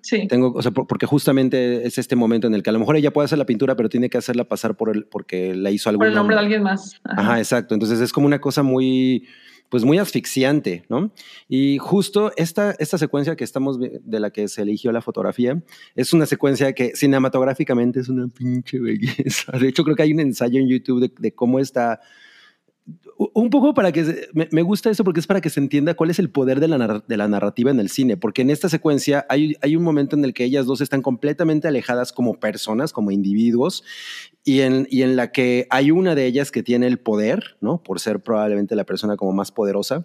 sí. Tengo, o sea, porque justamente es este momento en el que a lo mejor ella puede hacer la pintura, pero tiene que hacerla pasar por el, porque la hizo algún Por el nombre de alguien más. Ajá, exacto. Entonces es como una cosa muy, pues muy asfixiante, ¿no? Y justo esta, esta secuencia que estamos, de la que se eligió la fotografía, es una secuencia que cinematográficamente es una pinche belleza. De hecho, creo que hay un ensayo en YouTube de, cómo está un poco para que me, gusta eso porque es para que se entienda cuál es el poder de la, de la, narrativa en el cine, porque en esta secuencia hay, hay un momento en el que ellas dos están completamente alejadas como personas, como individuos, y en, y en la que hay una de ellas que tiene el poder, ¿no? Por ser probablemente la persona como más poderosa,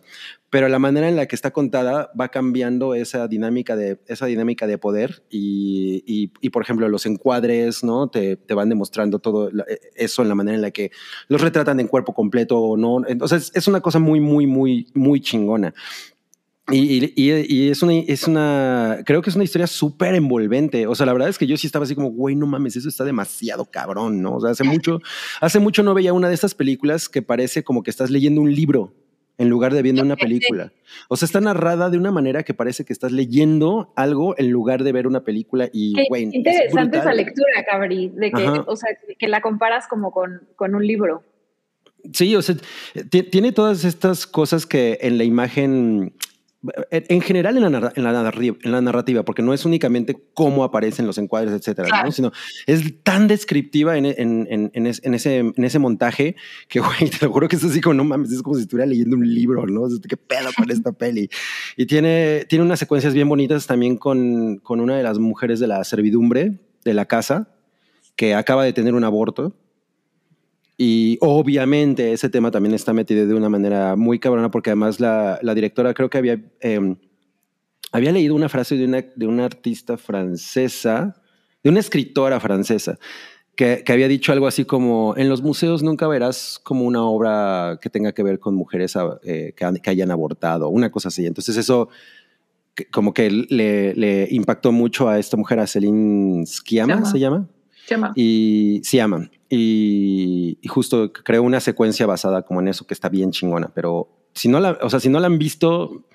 pero la manera en la que está contada va cambiando esa dinámica de, esa dinámica de poder y, y, por ejemplo, los encuadres, ¿no? Te, te, van demostrando todo eso en la manera en la que los retratan en cuerpo completo o no. Entonces, es una cosa muy, muy, muy, muy chingona. Y, y, es, una, es una, creo que es una historia súper envolvente. O sea, la verdad es que yo sí estaba así como, güey, no mames, eso está demasiado cabrón, ¿no? O sea, hace mucho, hace mucho no veía una de estas películas que parece como que estás leyendo un libro en lugar de viendo una película. O sea, está narrada de una manera que parece que estás leyendo algo en lugar de ver una película y, güey. Interesante esa lectura, Cabri, de que, o sea, que la comparas como con, con un libro. Sí, o sea, tiene todas estas cosas que en la imagen en general en la, en, la narrativa, en la, narrativa, porque no es únicamente cómo aparecen los encuadres, etcétera, sino es tan descriptiva en, en, ese, en ese montaje que, güey, te lo juro que es así como, no mames, es como si estuviera leyendo un libro, ¿no? ¿Qué pedo con esta peli? Y tiene, tiene unas secuencias bien bonitas también con, con una de las mujeres de la servidumbre de la casa que acaba de tener un aborto y obviamente ese tema también está metido de una manera muy cabrona porque además la, la directora creo que había, em, había leído una frase de una, de una artista francesa, de una escritora francesa, que, que, había dicho algo así como, en los museos nunca verás como una obra que tenga que ver con mujeres eh, que, que, hayan abortado, una cosa así. Entonces eso como que le, le, impactó mucho a esta mujer, a Celine Sciamma, ¿se llama? Y se llama. Y, justo creo una secuencia basada como en eso que está bien chingona, pero si no la, o sea, si no la han visto,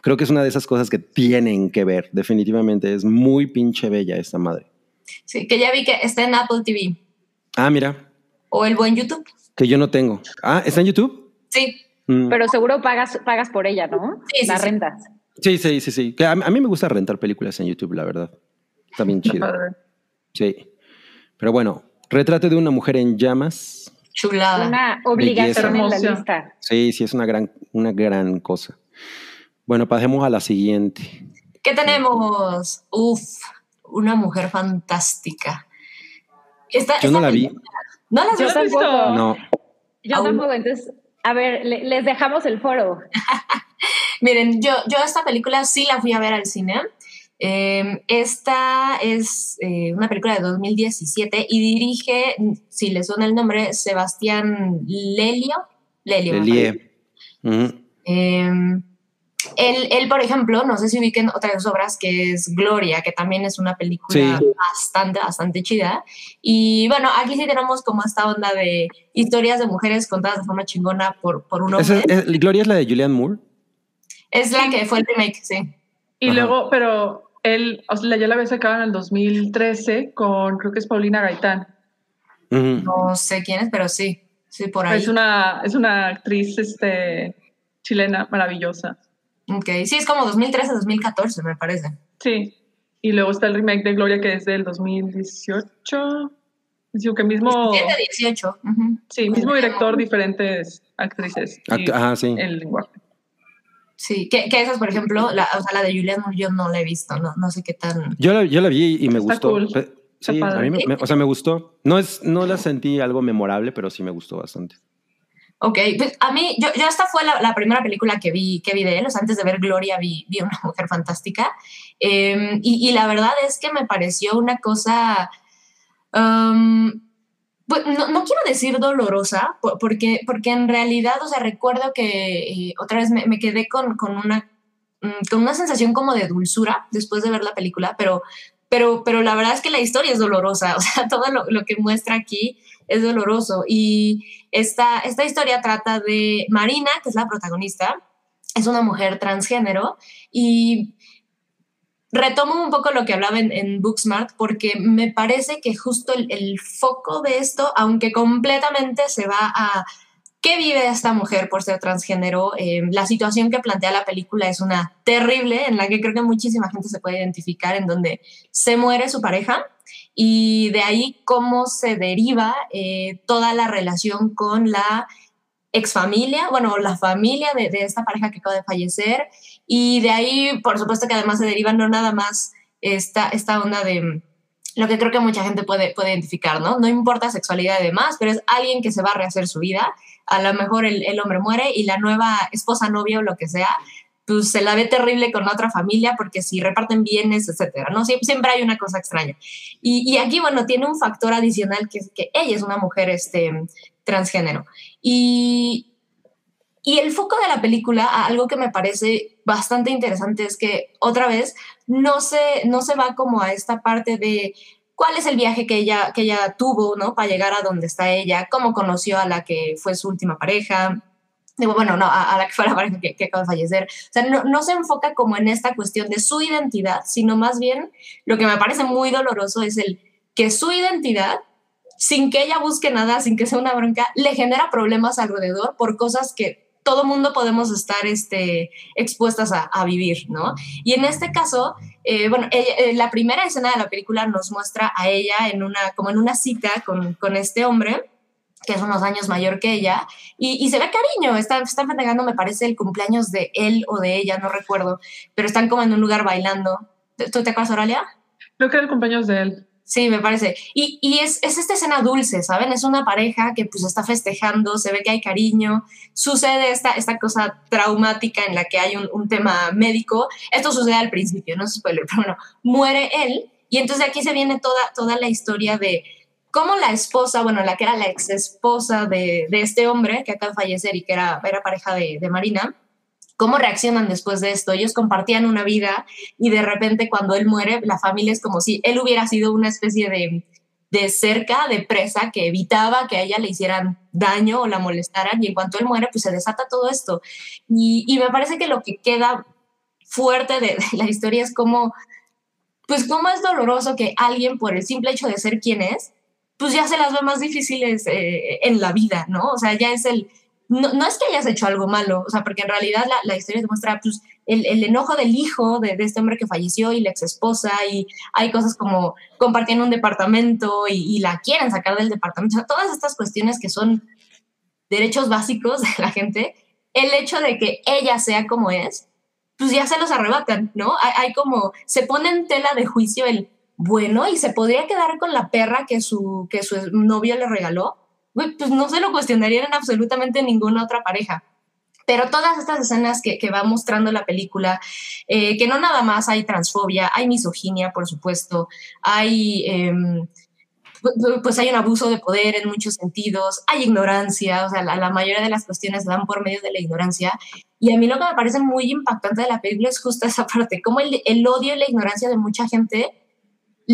creo que es una de esas cosas que tienen que ver, definitivamente, es muy pinche bella esta madre. Sí, que ya vi que está en Apple TV. Ah, mira. O el buen YouTube. Que yo no tengo. Ah, ¿está en YouTube? Sí. Mm. Pero seguro pagas, pagas por ella, ¿no? Sí, la sí, rentas. Sí, sí, sí, sí. Que a, mí me gusta rentar películas en YouTube, la verdad. Está bien chido. Sí. Pero bueno, Retrato de una mujer en llamas. Chulada. Una obligación en la lista. Sí, sí, es una gran, una gran cosa. Bueno, pasemos a la siguiente. ¿Qué tenemos? Uf, una mujer fantástica. Yo no la vi. ¿No la Yo tampoco. No. Yo tampoco. Entonces, a ver, les dejamos el foro. Miren, yo, yo esta película sí la fui a ver al cine. Em, esta es eh, una película de 2017 y dirige, si le suena el nombre, Sebastián Lelio. Lelio. Lelie. Em, él, por ejemplo, no sé si ubiquen otras obras que es Gloria, que también es una película bastante, bastante chida. Y bueno, aquí sí tenemos como esta onda de historias de mujeres contadas de forma chingona por, por un hombre. ¿Gloria es la de Julianne Moore? Es la que fue el remake, sí. Y luego, pero él, o sea, yo la había sacado en el 2013 con, creo que es Paulina Gaitán. No sé quién es, pero sí, sí, por ahí. Es una, es una actriz este, chilena maravillosa. Ok, sí, es como 2013-2014, me parece. Sí, y luego está el remake de Gloria que es del 2018. Digo que mismo... 18. Sí, mismo director, diferentes actrices. Ajá, sí. El lenguaje. Sí, que, que esas, por ejemplo, la, o sea, la de Julian Moore yo no la he visto, no, no sé qué tan... Yo la, yo la vi y me Está gustó. cool. Sí, Está a mí me, me- o sea, me gustó. No, es, no la sentí algo memorable, pero sí me gustó bastante. Ok, pues a mí, yo, yo esta fue la, la primera película que vi, que vi de él, o sea, antes de ver Gloria vi, vi una mujer fantástica, Eh, y, y la verdad es que me pareció una cosa, um, pues, no, quiero decir dolorosa, po- porque, porque en realidad, o sea, recuerdo que eh, otra vez me, me quedé con, con una mm, con una sensación como de dulzura después de ver la película, pero, pero, pero la verdad es que la historia es dolorosa, o sea, todo lo, lo que muestra aquí es doloroso. Y esta, esta historia trata de Marina, que es la protagonista, es una mujer transgénero y retomo un poco lo que hablaba en, en Booksmart porque me parece que justo el, foco de esto, aunque completamente se va a qué vive esta mujer por ser transgénero, eh, la situación que plantea la película es una terrible en la que creo que muchísima gente se puede identificar, en donde se muere su pareja y de ahí cómo se deriva eh, toda la relación con la exfamilia, bueno, la familia de, de, esta pareja que acaba de fallecer y de ahí, por supuesto que además se deriva no nada más esta, esta onda de lo que creo que mucha gente puede, puede identificar, ¿no? No importa sexualidad y demás, pero es alguien que se va a rehacer su vida, a lo mejor el, el hombre muere y la nueva esposa, novia o lo que sea, pues se la ve terrible con la otra familia porque si reparten bienes, etcétera, ¿no? Siempre, siempre hay una cosa extraña. Y, y, aquí, bueno, tiene un factor adicional que es que ella es una mujer este, transgénero. Y, y el foco de la película, algo que me parece bastante interesante es que otra vez no se, no se va como a esta parte de cuál es el viaje que ella, que ella tuvo, ¿no? Para llegar a donde está ella, cómo conoció a la que fue su última pareja, digo, bueno, no, a, la que fue la pareja que, que acaba de fallecer. O sea, no, no, se enfoca como en esta cuestión de su identidad, sino más bien lo que me parece muy doloroso es el que su identidad, sin que ella busque nada, sin que sea una bronca, le genera problemas alrededor por cosas que todo mundo podemos estar este, expuestas a, vivir, ¿no? Y en este caso, eh, bueno, eh, la primera escena de la película nos muestra a ella en una, como en una cita con, con este hombre, que es unos años mayor que ella, y, y se ve cariño, están, están festejando, me parece, el cumpleaños de él o de ella, no recuerdo, pero están como en un lugar bailando. ¿Tú te acuerdas, Oralia? Creo que era el cumpleaños de él. Sí, me parece. Y, y es, es, esta escena dulce, ¿saben? Es una pareja que pues está festejando, se ve que hay cariño, sucede esta, esta cosa traumática en la que hay un, un tema médico. Esto sucede al principio, no es spoiler, pero bueno, muere él y entonces aquí se viene toda, toda la historia de cómo la esposa, bueno, la que era la ex esposa de, de este hombre que acaba de fallecer y que era, era pareja de, de Marina, cómo reaccionan después de esto. Ellos compartían una vida y de repente cuando él muere, la familia es como si él hubiera sido una especie de, de cerca, de presa que evitaba que a ella le hicieran daño o la molestaran y en cuanto él muere, pues se desata todo esto. Y, y me parece que lo que queda fuerte de, la historia es como, pues cómo es doloroso que alguien por el simple hecho de ser quien es, pues ya se las ve más difíciles eh, en la vida, ¿no? O sea, ya es el, no, no, es que hayas hecho algo malo, o sea, porque en realidad la, la historia demuestra pues, el, el, enojo del hijo de, este hombre que falleció y la ex esposa, y hay cosas como compartiendo un departamento y, y, la quieren sacar del departamento, o sea, todas estas cuestiones que son derechos básicos de la gente, el hecho de que ella sea como es, pues ya se los arrebatan, ¿no? Hay, hay como, se pone en tela de juicio el, bueno, y se podría quedar con la perra que su, que su novio le regaló, pues no se lo cuestionarían en absolutamente ninguna otra pareja. Pero todas estas escenas que, que va mostrando la película, eh, que no nada más hay transfobia, hay misoginia, por supuesto, hay, eh, pues hay un abuso de poder en muchos sentidos, hay ignorancia, o sea, la, la, mayoría de las cuestiones dan por medio de la ignorancia. Y a mí lo que me parece muy impactante de la película es justo esa parte, como el, el odio y la ignorancia de mucha gente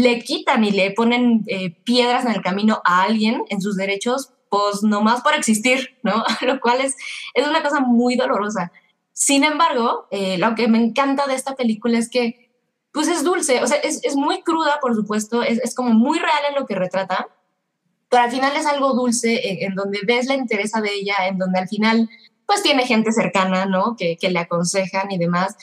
le quitan y le ponen eh, piedras en el camino a alguien en sus derechos, pues nomás por existir, ¿no? Lo cual es, es una cosa muy dolorosa. Sin embargo, eh, lo que me encanta de esta película es que, pues es dulce, o sea, es, es muy cruda, por supuesto, es, es, como muy real en lo que retrata, pero al final es algo dulce en, en donde ves la interés de ella, en donde al final, pues tiene gente cercana, ¿no? Que, que le aconsejan y demás.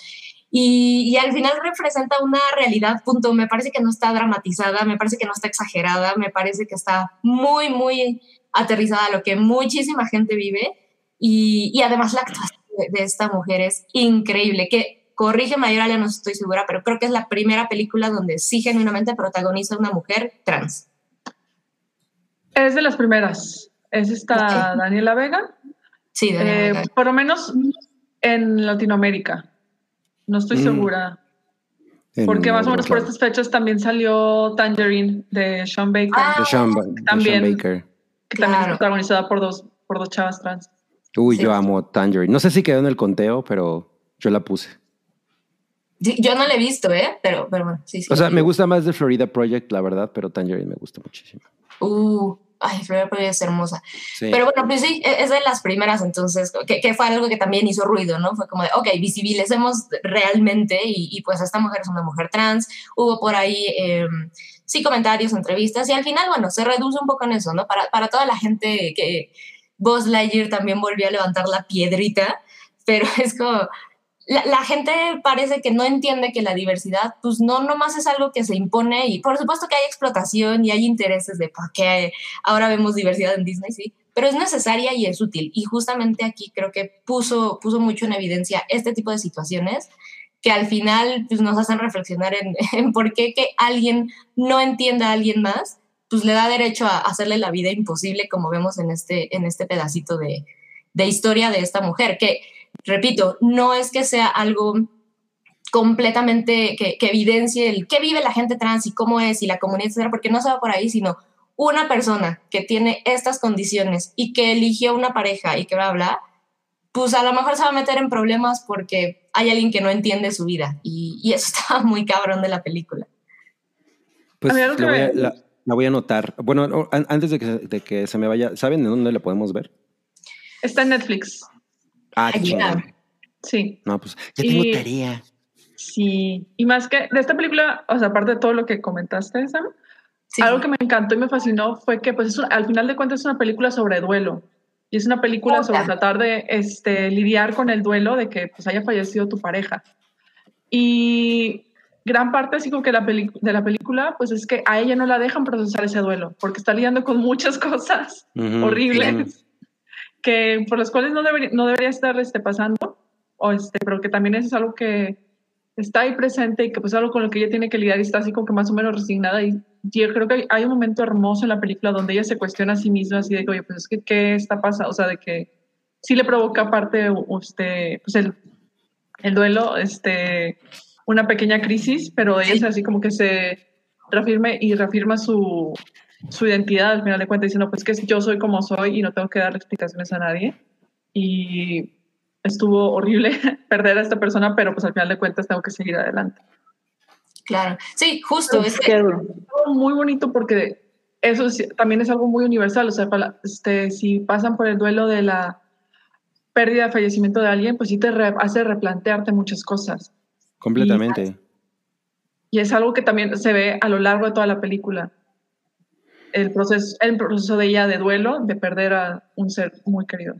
Y, y, al final representa una realidad, punto. Me parece que no está dramatizada, me parece que no está exagerada, me parece que está muy, muy aterrizada a lo que muchísima gente vive. Y, y además la actuación de, de esta mujer es increíble, que corrige mayor ya no estoy segura, pero creo que es la primera película donde sí genuinamente protagoniza una mujer trans. Es de las primeras. Es esta Daniela Vega. Sí, Daniela Eh, Vega. por lo menos en Latinoamérica. No estoy Mm. segura. En Porque más o menos por estas fechas también salió Tangerine de Sean Baker, Ah, De Sean, de también. Sean Baker. que también claro. es protagonizada por dos, por dos chavas trans. Uy, Sí. yo amo Tangerine. No sé si quedó en el conteo, pero yo la puse. Sí, yo no la he visto, ¿eh? Pero, pero bueno, sí, sí. O sea, me gusta más de Florida Project, la verdad, pero Tangerine me gusta muchísimo. Uh, ay, Florida Project es hermosa. Sí. Pero bueno, pues sí, e- es de las primeras, entonces, que, que fue algo que también hizo ruido, ¿no? Fue como de, ok, visibilicemos realmente y, y pues esta mujer es una mujer trans. Hubo por ahí, eh, sí, comentarios, entrevistas y al final, bueno, se reduce un poco en eso, ¿no? Para, para toda la gente que Buzz Lightyear también volvió a levantar la piedrita, pero es como... La, gente parece que no entiende que la diversidad, pues no nomás es algo que se impone y por supuesto que hay explotación y hay intereses de por qué ahora vemos diversidad en Disney, sí, pero es necesaria y es útil. Y justamente aquí creo que puso, puso mucho en evidencia este tipo de situaciones que al final pues, nos hacen reflexionar en, en por qué que alguien no entienda a alguien más, pues le da derecho a hacerle la vida imposible, como vemos en este, en este pedacito de, de historia de esta mujer, que, repito, no es que sea algo completamente que, que evidencie el qué vive la gente trans y cómo es y la comunidad, etcétera, porque no se va por ahí, sino una persona que tiene estas condiciones y que eligió una pareja y que bla, bla, pues a lo mejor se va a meter en problemas porque hay alguien que no entiende su vida y, y eso estaba muy cabrón de la película. Pues A la voy a, me- la- la voy a anotar. Bueno, no, an- antes de que, de que se me vaya, ¿saben de dónde la podemos ver? Está en Netflix. Ah, ya. Sí, No, pues ya tengo Y- tarea. sí. Y más que de esta película, o sea, aparte de todo lo que comentaste, Sam, Sí, algo que me encantó y me fascinó fue que, pues, es un- al final de cuentas es una película sobre duelo. Y es una película sobre tratar de este, lidiar con el duelo de que pues, haya fallecido tu pareja. Y gran parte así como que la de la película, pues es que a ella no la dejan procesar ese duelo, porque está lidiando con muchas cosas Ujú, horribles que por las cuales no debería, no debería estar este, pasando, o este, pero que también eso es algo que está ahí presente y que pues algo con lo que ella tiene que lidiar y está así como que más o menos resignada y yo creo que hay, un momento hermoso en la película donde ella se cuestiona a sí misma así de que, oye, pues es que qué está pasando, o sea, de que sí le provoca aparte este, pues el, el duelo, este, una pequeña crisis, pero ella es así como que se reafirme y reafirma su, su identidad al final de cuentas, diciendo, pues que yo soy como soy y no tengo que dar explicaciones a nadie. Y estuvo horrible perder a esta persona, pero pues al final de cuentas tengo que seguir adelante. Claro. Sí, justo. es que- Muy bonito porque eso también es algo muy universal, o sea, para- este, si pasan por el duelo de la pérdida, fallecimiento de alguien, pues sí te re- hace replantearte muchas cosas. Completamente. Y es algo que también se ve a lo largo de toda la película. El proceso, el proceso de ella de duelo, de perder a un ser muy querido.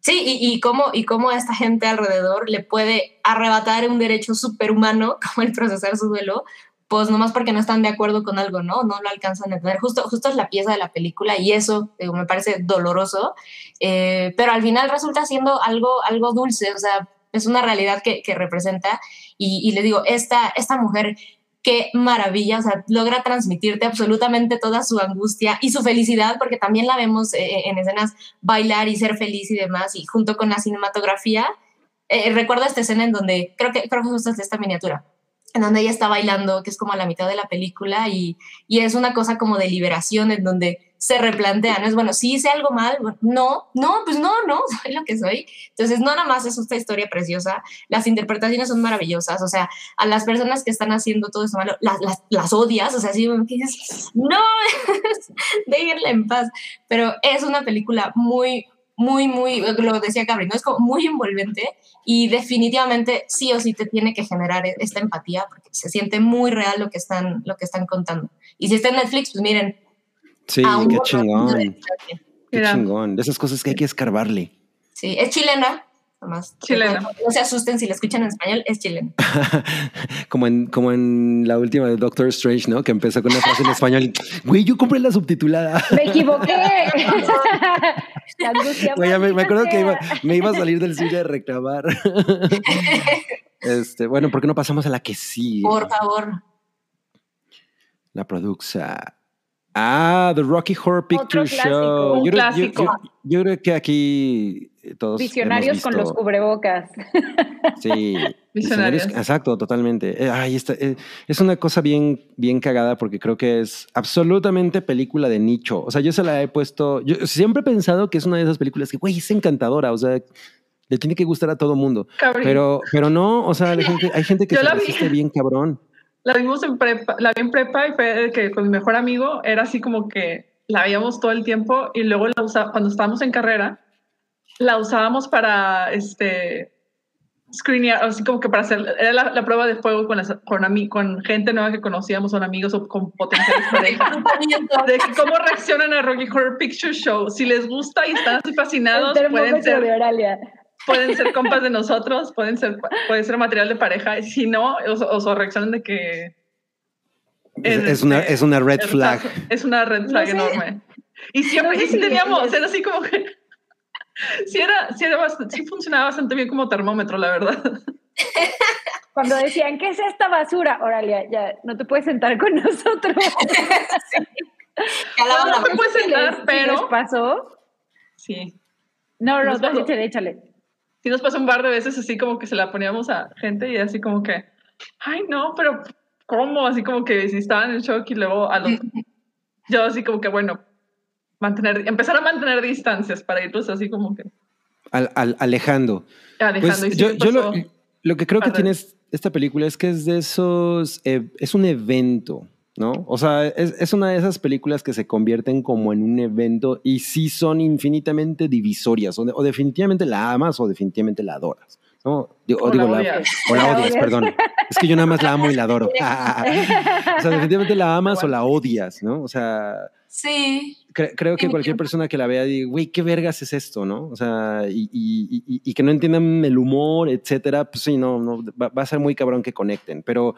Sí, y, cómo, y cómo a esta gente alrededor le puede arrebatar un derecho superhumano, como el procesar su duelo, pues nomás porque no están de acuerdo con algo, ¿no? No lo alcanzan a entender. Justo, justo es la pieza de la película y eso me parece doloroso, eh, pero al final resulta siendo algo, algo dulce, o sea, es una realidad que, que representa y, y le digo, esta, esta mujer qué maravilla, o sea, logra transmitirte absolutamente toda su angustia y su felicidad, porque también la vemos eh, en escenas bailar y ser feliz y demás, y junto con la cinematografía, eh, recuerdo esta escena en donde, creo que, creo que es esta miniatura, en donde ella está bailando, que es como a la mitad de la película, y, y es una cosa como de liberación, en donde se replantean, es bueno, si hice algo mal, no, no, pues no, no, soy lo que soy. Entonces, no nada más es esta historia preciosa, las interpretaciones son maravillosas, o sea, a las personas que están haciendo todo eso malo, las, las, las odias, o sea, así dices, no, déjenla en paz, pero es una película muy, muy, muy, lo decía Gabriel, ¿no? Es como muy envolvente y definitivamente sí o sí te tiene que generar esta empatía porque se siente muy real lo que están, lo que están contando. Y si está en Netflix, pues miren. Sí, qué chingón. Qué Mira. chingón. De esas cosas que hay que escarbarle. Sí, es chilena. Además, Chilena. No se asusten si la escuchan en español, es chilena. como, en, como en la última de Doctor Strange, ¿no? Que empezó con una frase en español. y, Güey, yo compré la subtitulada. Me equivoqué. La Güey, me, me acuerdo que iba- me iba a salir del cine a reclamar. este, bueno, ¿por qué no pasamos a la que sigue? Por favor. La produxa. Ah, The Rocky Horror Picture. Show. Yo, creo- yo- clásico. yo- yo creo que aquí todos. Visionarios hemos con los cubrebocas. Sí, Visionarios. Exacto, totalmente. Eh, ay, esta- eh, es una cosa bien, bien cagada porque creo que es absolutamente película de nicho. O sea, yo se la he puesto. Yo siempre he pensado que es una de esas películas que, güey, es encantadora. O sea, le tiene que gustar a todo mundo. Cabrón. Pero, pero no, o sea, gente- hay gente que se resiste bien cabrón. La vimos en prepa, la vi en prepa y fue que con mi mejor amigo era así como que la veíamos todo el tiempo y luego la usa, cuando estábamos en carrera la usábamos para este screenear, así como que para hacer, era la, la prueba de fuego con, las, con, ami- con gente nueva que conocíamos, con amigos o con potenciales parejas. De cómo reaccionan a Rocky Horror Picture Show. Si les gusta y están fascinados, pueden ser. Pueden ser compas de nosotros, pueden ser, puede ser material de pareja. y Si no, o, o su reacción de que Es, En es una, este- es una red flag. es una red flag sé. enorme. Y siempre No sé y sí si teníamos, era así como que sí era, sí era bastante, sí funcionaba bastante bien como termómetro, la verdad. Cuando decían, ¿qué es esta basura? Oralia, ya, no te puedes sentar con nosotros. No, la no me voz. puedes ¿Sí les- sentar, pero les pasó? sí, No, no, Nos échale, échale. Sí nos pasó un par de veces así como que se la poníamos a gente y así como que, ay no, pero ¿cómo? Así como que si estaban en shock y luego a los, yo así como que bueno, mantener, empezar a mantener distancias para irlos así como que Al, al- alejando. alejando. Pues y sí yo, lo, lo que creo que Perdón. tiene es- esta película es que es de esos, eh, es un evento, ¿no? O sea, es, es una de esas películas que se convierten como en un evento y sí son infinitamente divisorias, o, de- o definitivamente la amas o definitivamente la adoras, ¿no? Digo- O digo, la odias. o la odias, perdón. Es que yo nada más la amo y la adoro. o sea, definitivamente la amas o la odias, ¿no? O sea, Sí. cre- creo que cualquier persona que la vea diga, güey, ¿qué vergas es esto, no? O sea, y, y- y- y que no entiendan el humor, etcétera, pues sí, no, no va, va a ser muy cabrón que conecten. Pero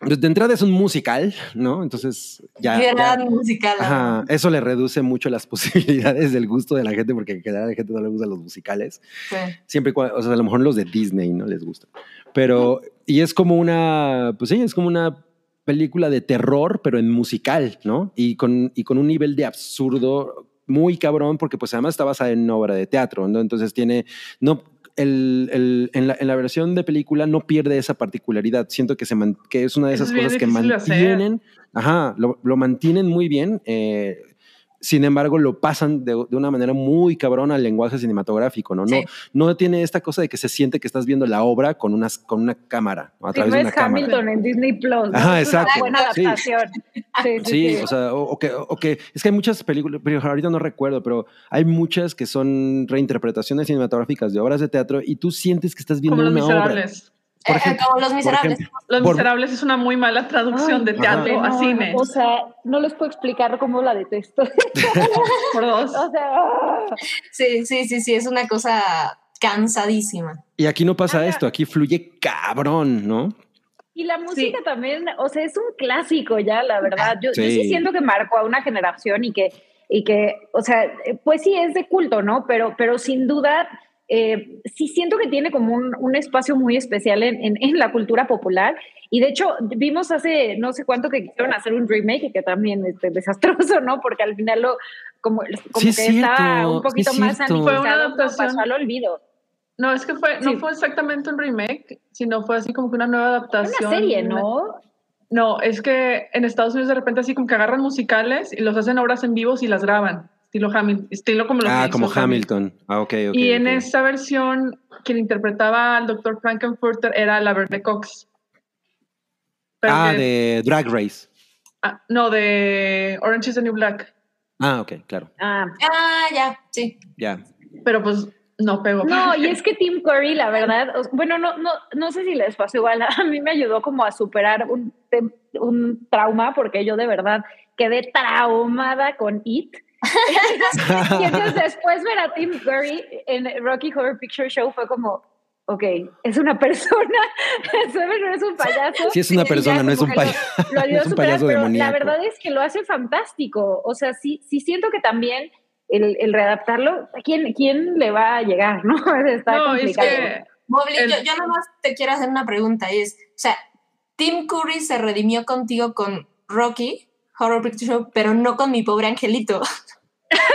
de entrada es un musical, ¿no? Entonces ya. ya- musical. Ajá, eso le reduce mucho las posibilidades del gusto de la gente, porque en general a la gente no le gustan los musicales. Sí. Siempre, y cuando- o sea, a lo mejor los de Disney no les gusta. Pero, y es como una, pues sí, es como una película de terror, pero en musical, ¿no? Y con, y con un nivel de absurdo muy cabrón, porque pues además está basada en obra de teatro, ¿no? Entonces tiene, no, el, el- en, la, en la versión de película no pierde esa particularidad. Siento que, se man- que es una de esas es cosas que hacer. mantienen, ajá, lo, lo mantienen muy bien. eh, sin embargo, lo pasan de, de una manera muy cabrona al lenguaje cinematográfico, ¿no? No, Sí. no tiene esta cosa de que se siente que estás viendo la obra con, unas, con una cámara, ¿no? a través no de es una cámara. Hamilton en Disney Plus. Ajá, Es una exacto. buena Sí. adaptación. Sí, o sea, o, o que, o que es que hay muchas películas, pero ahorita no recuerdo, pero hay muchas que son reinterpretaciones cinematográficas de obras de teatro y tú sientes que estás viendo como los una obra. Eh, como Los por Miserables. ejemplo. Los Por- miserables es una muy mala traducción Ay, de teatro Ajá. a No, cine. O sea, no les puedo explicar cómo la detesto. por dos. o sea, ah. Sí, sí, sí, sí, es una cosa cansadísima. Y aquí no pasa esto, aquí fluye cabrón, ¿no? y la música también, o sea, es un clásico ya, la verdad. Yo yo sí, Sí. siento que marcó a una generación y que, y que, o sea, eh, pues sí es de culto, ¿no? Pero, pero sin duda, eh, sí siento que tiene como un, un espacio muy especial en, en- en la cultura popular. Y de hecho, vimos hace no sé cuánto que quisieron hacer un remake que también es desastroso, ¿no? Porque al final lo, como, como Sí, que es cierto, estaba un poquito es más. Fue una adaptación. pasó al olvido. No, es que fue, Sí. no fue exactamente un remake, sino fue así como que una nueva Una adaptación. serie, ¿no? No, es que en Estados Unidos de repente así como que agarran musicales y los hacen obras en vivos y las graban, estilo Hamilton, estilo como lo que Ah, hizo como Hamilton. Ah, ok, ok. y en esa versión, quien interpretaba al Dr. Frankenfurter era la Verde Cox. Pero Ah, que- de Drag Race. ah, no, de Orange is the New Black. Ah, ok, claro. Ah, Ah, ya, sí. Ya. Pero pues no pegó. No, y es que Tim Curry, la verdad, bueno, no, no, no sé si les pasó igual, a mí me ayudó como a superar un, un trauma, porque yo de verdad quedé traumada con It. y entonces después ver a Tim Curry en Rocky Horror Picture Show fue como, ok, es una persona, no es un payaso. Sí, es una persona, no es un payaso. Lo, lo es un payaso pero La verdad es que lo hace fantástico. O sea, sí, sí siento que también el, el readaptarlo, ¿a quién, quién le va a llegar? No, está complicado. yo, yo nada más te quiero hacer una pregunta. Y es, o sea, Tim Curry se redimió contigo con Rocky, Horror Picture Show, pero no con mi pobre angelito.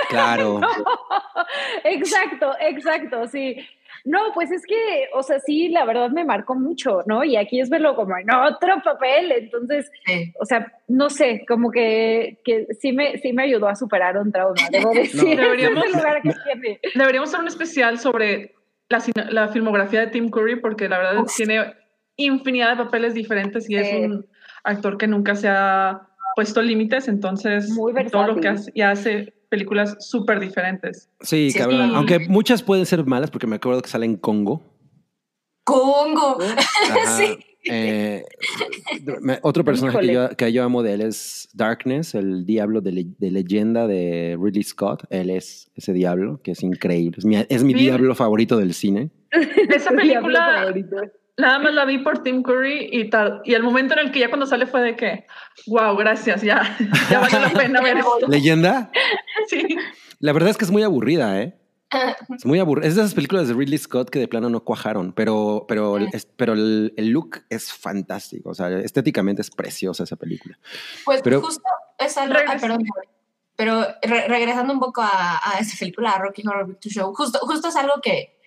Claro. exacto, exacto, sí. No, pues es que, o sea, sí, la verdad me marcó mucho, ¿no? Y aquí es verlo como en otro papel, entonces, o sea, no sé, como que, que sí, me, sí me ayudó a superar un trauma, debo decir. deberíamos, deberíamos hacer un especial sobre la, la, filmografía de Tim Curry, porque la verdad tiene infinidad de papeles diferentes y es un actor que nunca se ha puesto límites, entonces Muy todo lo que hace, y hace películas súper diferentes. Sí, cabrón. Aunque muchas pueden ser malas, porque me acuerdo que sale en Congo. Congo. sí. Eh, otro personaje que yo, que yo, amo de él es Darkness, el diablo de, leyenda de Ridley Scott. Él es ese diablo, que es increíble. Es mi, diablo favorito del cine. Esa película nada más la vi por Tim Curry y tal. Y el momento en el que ya cuando sale fue de que, wow, gracias, ya, ya vale la pena ver esto. ¿Leyenda? Sí. La verdad es que es muy aburrida, ¿eh? Es muy aburrida. Es de esas películas de Ridley Scott que de plano no cuajaron, pero, pero, pero el, look es fantástico. O sea, estéticamente es preciosa esa película. Pues justo es algo. perdón, pero regresando un poco a, a esa película, a Rocky Horror Picture Show, justo, justo es algo que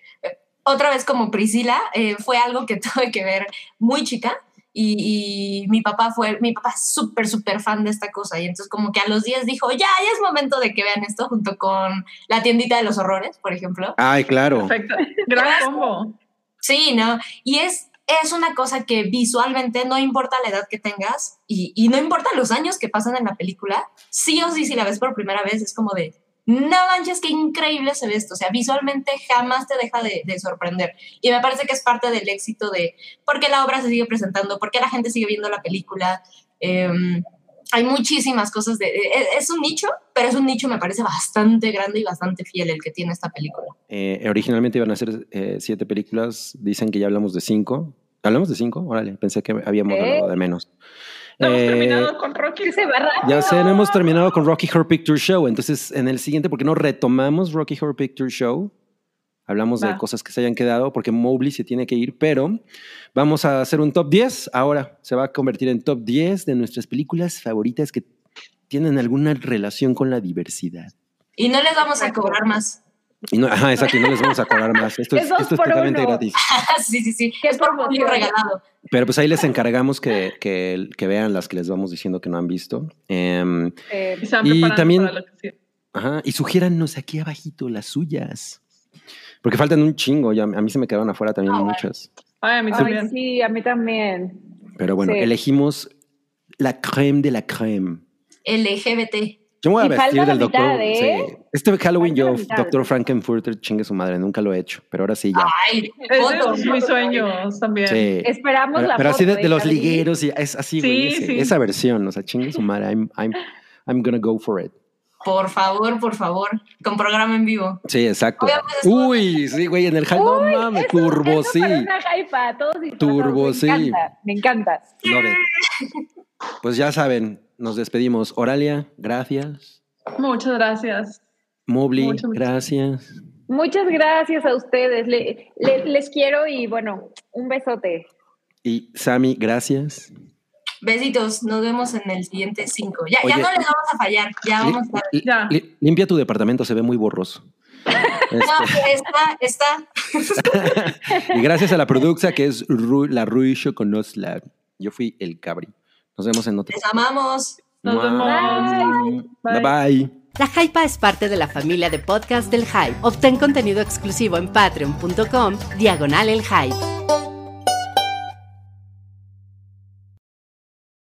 otra vez como Priscila, eh, fue algo que tuve que ver muy chica. Y, mi papá fue, mi papá es súper, súper fan de esta cosa. Y entonces como que a los días dijo, ya, ya es momento de que vean esto junto con La tiendita de los horrores, por ejemplo. Ay, claro. Perfecto. Gran combo. Sí, ¿no? Y es, es una cosa que visualmente no importa la edad que tengas y, y no importa los años que pasan en la película, sí o sí, si la ves por primera vez, es como de, no manches, qué increíble se ve esto. O sea, visualmente jamás te deja de, sorprender. Y me parece que es parte del éxito de por qué la obra se sigue presentando, por qué la gente sigue viendo la película. Em, hay muchísimas cosas de... E, es, un nicho, pero es un nicho, me parece, bastante grande y bastante fiel el que tiene esta película. Eh, originalmente iban a ser eh, siete películas, dicen que ya hablamos de cinco. ¿Hablamos de cinco? Órale, pensé que habíamos hablado de menos. No hemos terminado eh, con Rocky. Ya sé, no hemos terminado con Rocky Horror Picture Show. Entonces, en el siguiente, ¿por qué no retomamos Rocky Horror Picture Show? Hablamos de cosas que se hayan quedado porque Mobley se tiene que ir, pero vamos a hacer un top 10. Ahora se va a convertir en top 10 de nuestras películas favoritas que tienen alguna relación con la diversidad. Y no les vamos a cobrar más. Y no, ajá, exacto, no les vamos a cobrar más. Esto es, esto es totalmente gratis. sí, sí, sí. Es por regalado. Pero pues ahí les encargamos que, que, que, vean las que les vamos diciendo que no han visto. Em, eh, y también. Ajá, y sugiérannos aquí abajito las suyas. Porque faltan un chingo. Ya, a mí se me quedaron afuera también ah, muchas. Ay, a mí también. sí, a mí también. Pero bueno, elegimos la creme de la creme. LGBT. Yo me voy a vestir del doctor. ¿eh? Este Halloween yo, Doctor Frankenfurter, chingue su madre, nunca lo he hecho, pero ahora sí ya. Ay, es mis sueños también. Sí. Esperamos pero, la Pero así de, los ligueros y es así, güey, sí, esa versión, o sea, chingue su madre, I'm, I'm, I'm gonna go for it. Por favor, por favor, con programa en vivo. Sí, exacto. Uy, sí, güey, en el hype, no mames, turbo, sí. turbo, sí. Me encanta, me encanta. Pues ya saben, nos despedimos. Oralia, gracias. Muchas gracias. Mobley, gracias. Muchas gracias a ustedes. les quiero y bueno, un besote. Y Sami, gracias. Besitos, nos vemos en el siguiente cinco. Ya, ya no les vamos a fallar, ya vamos a... Ya. limpia tu departamento, se ve muy borroso. No, está, está. y gracias a la producción que es la Rui Choconosla. Yo fui el cabri. Nos vemos en otro. Les amamos. Nos vemos. Bye. bye. La Hypa es parte de la familia de podcast del Hype. Obtén contenido exclusivo en patreon.com, diagonal el Hype.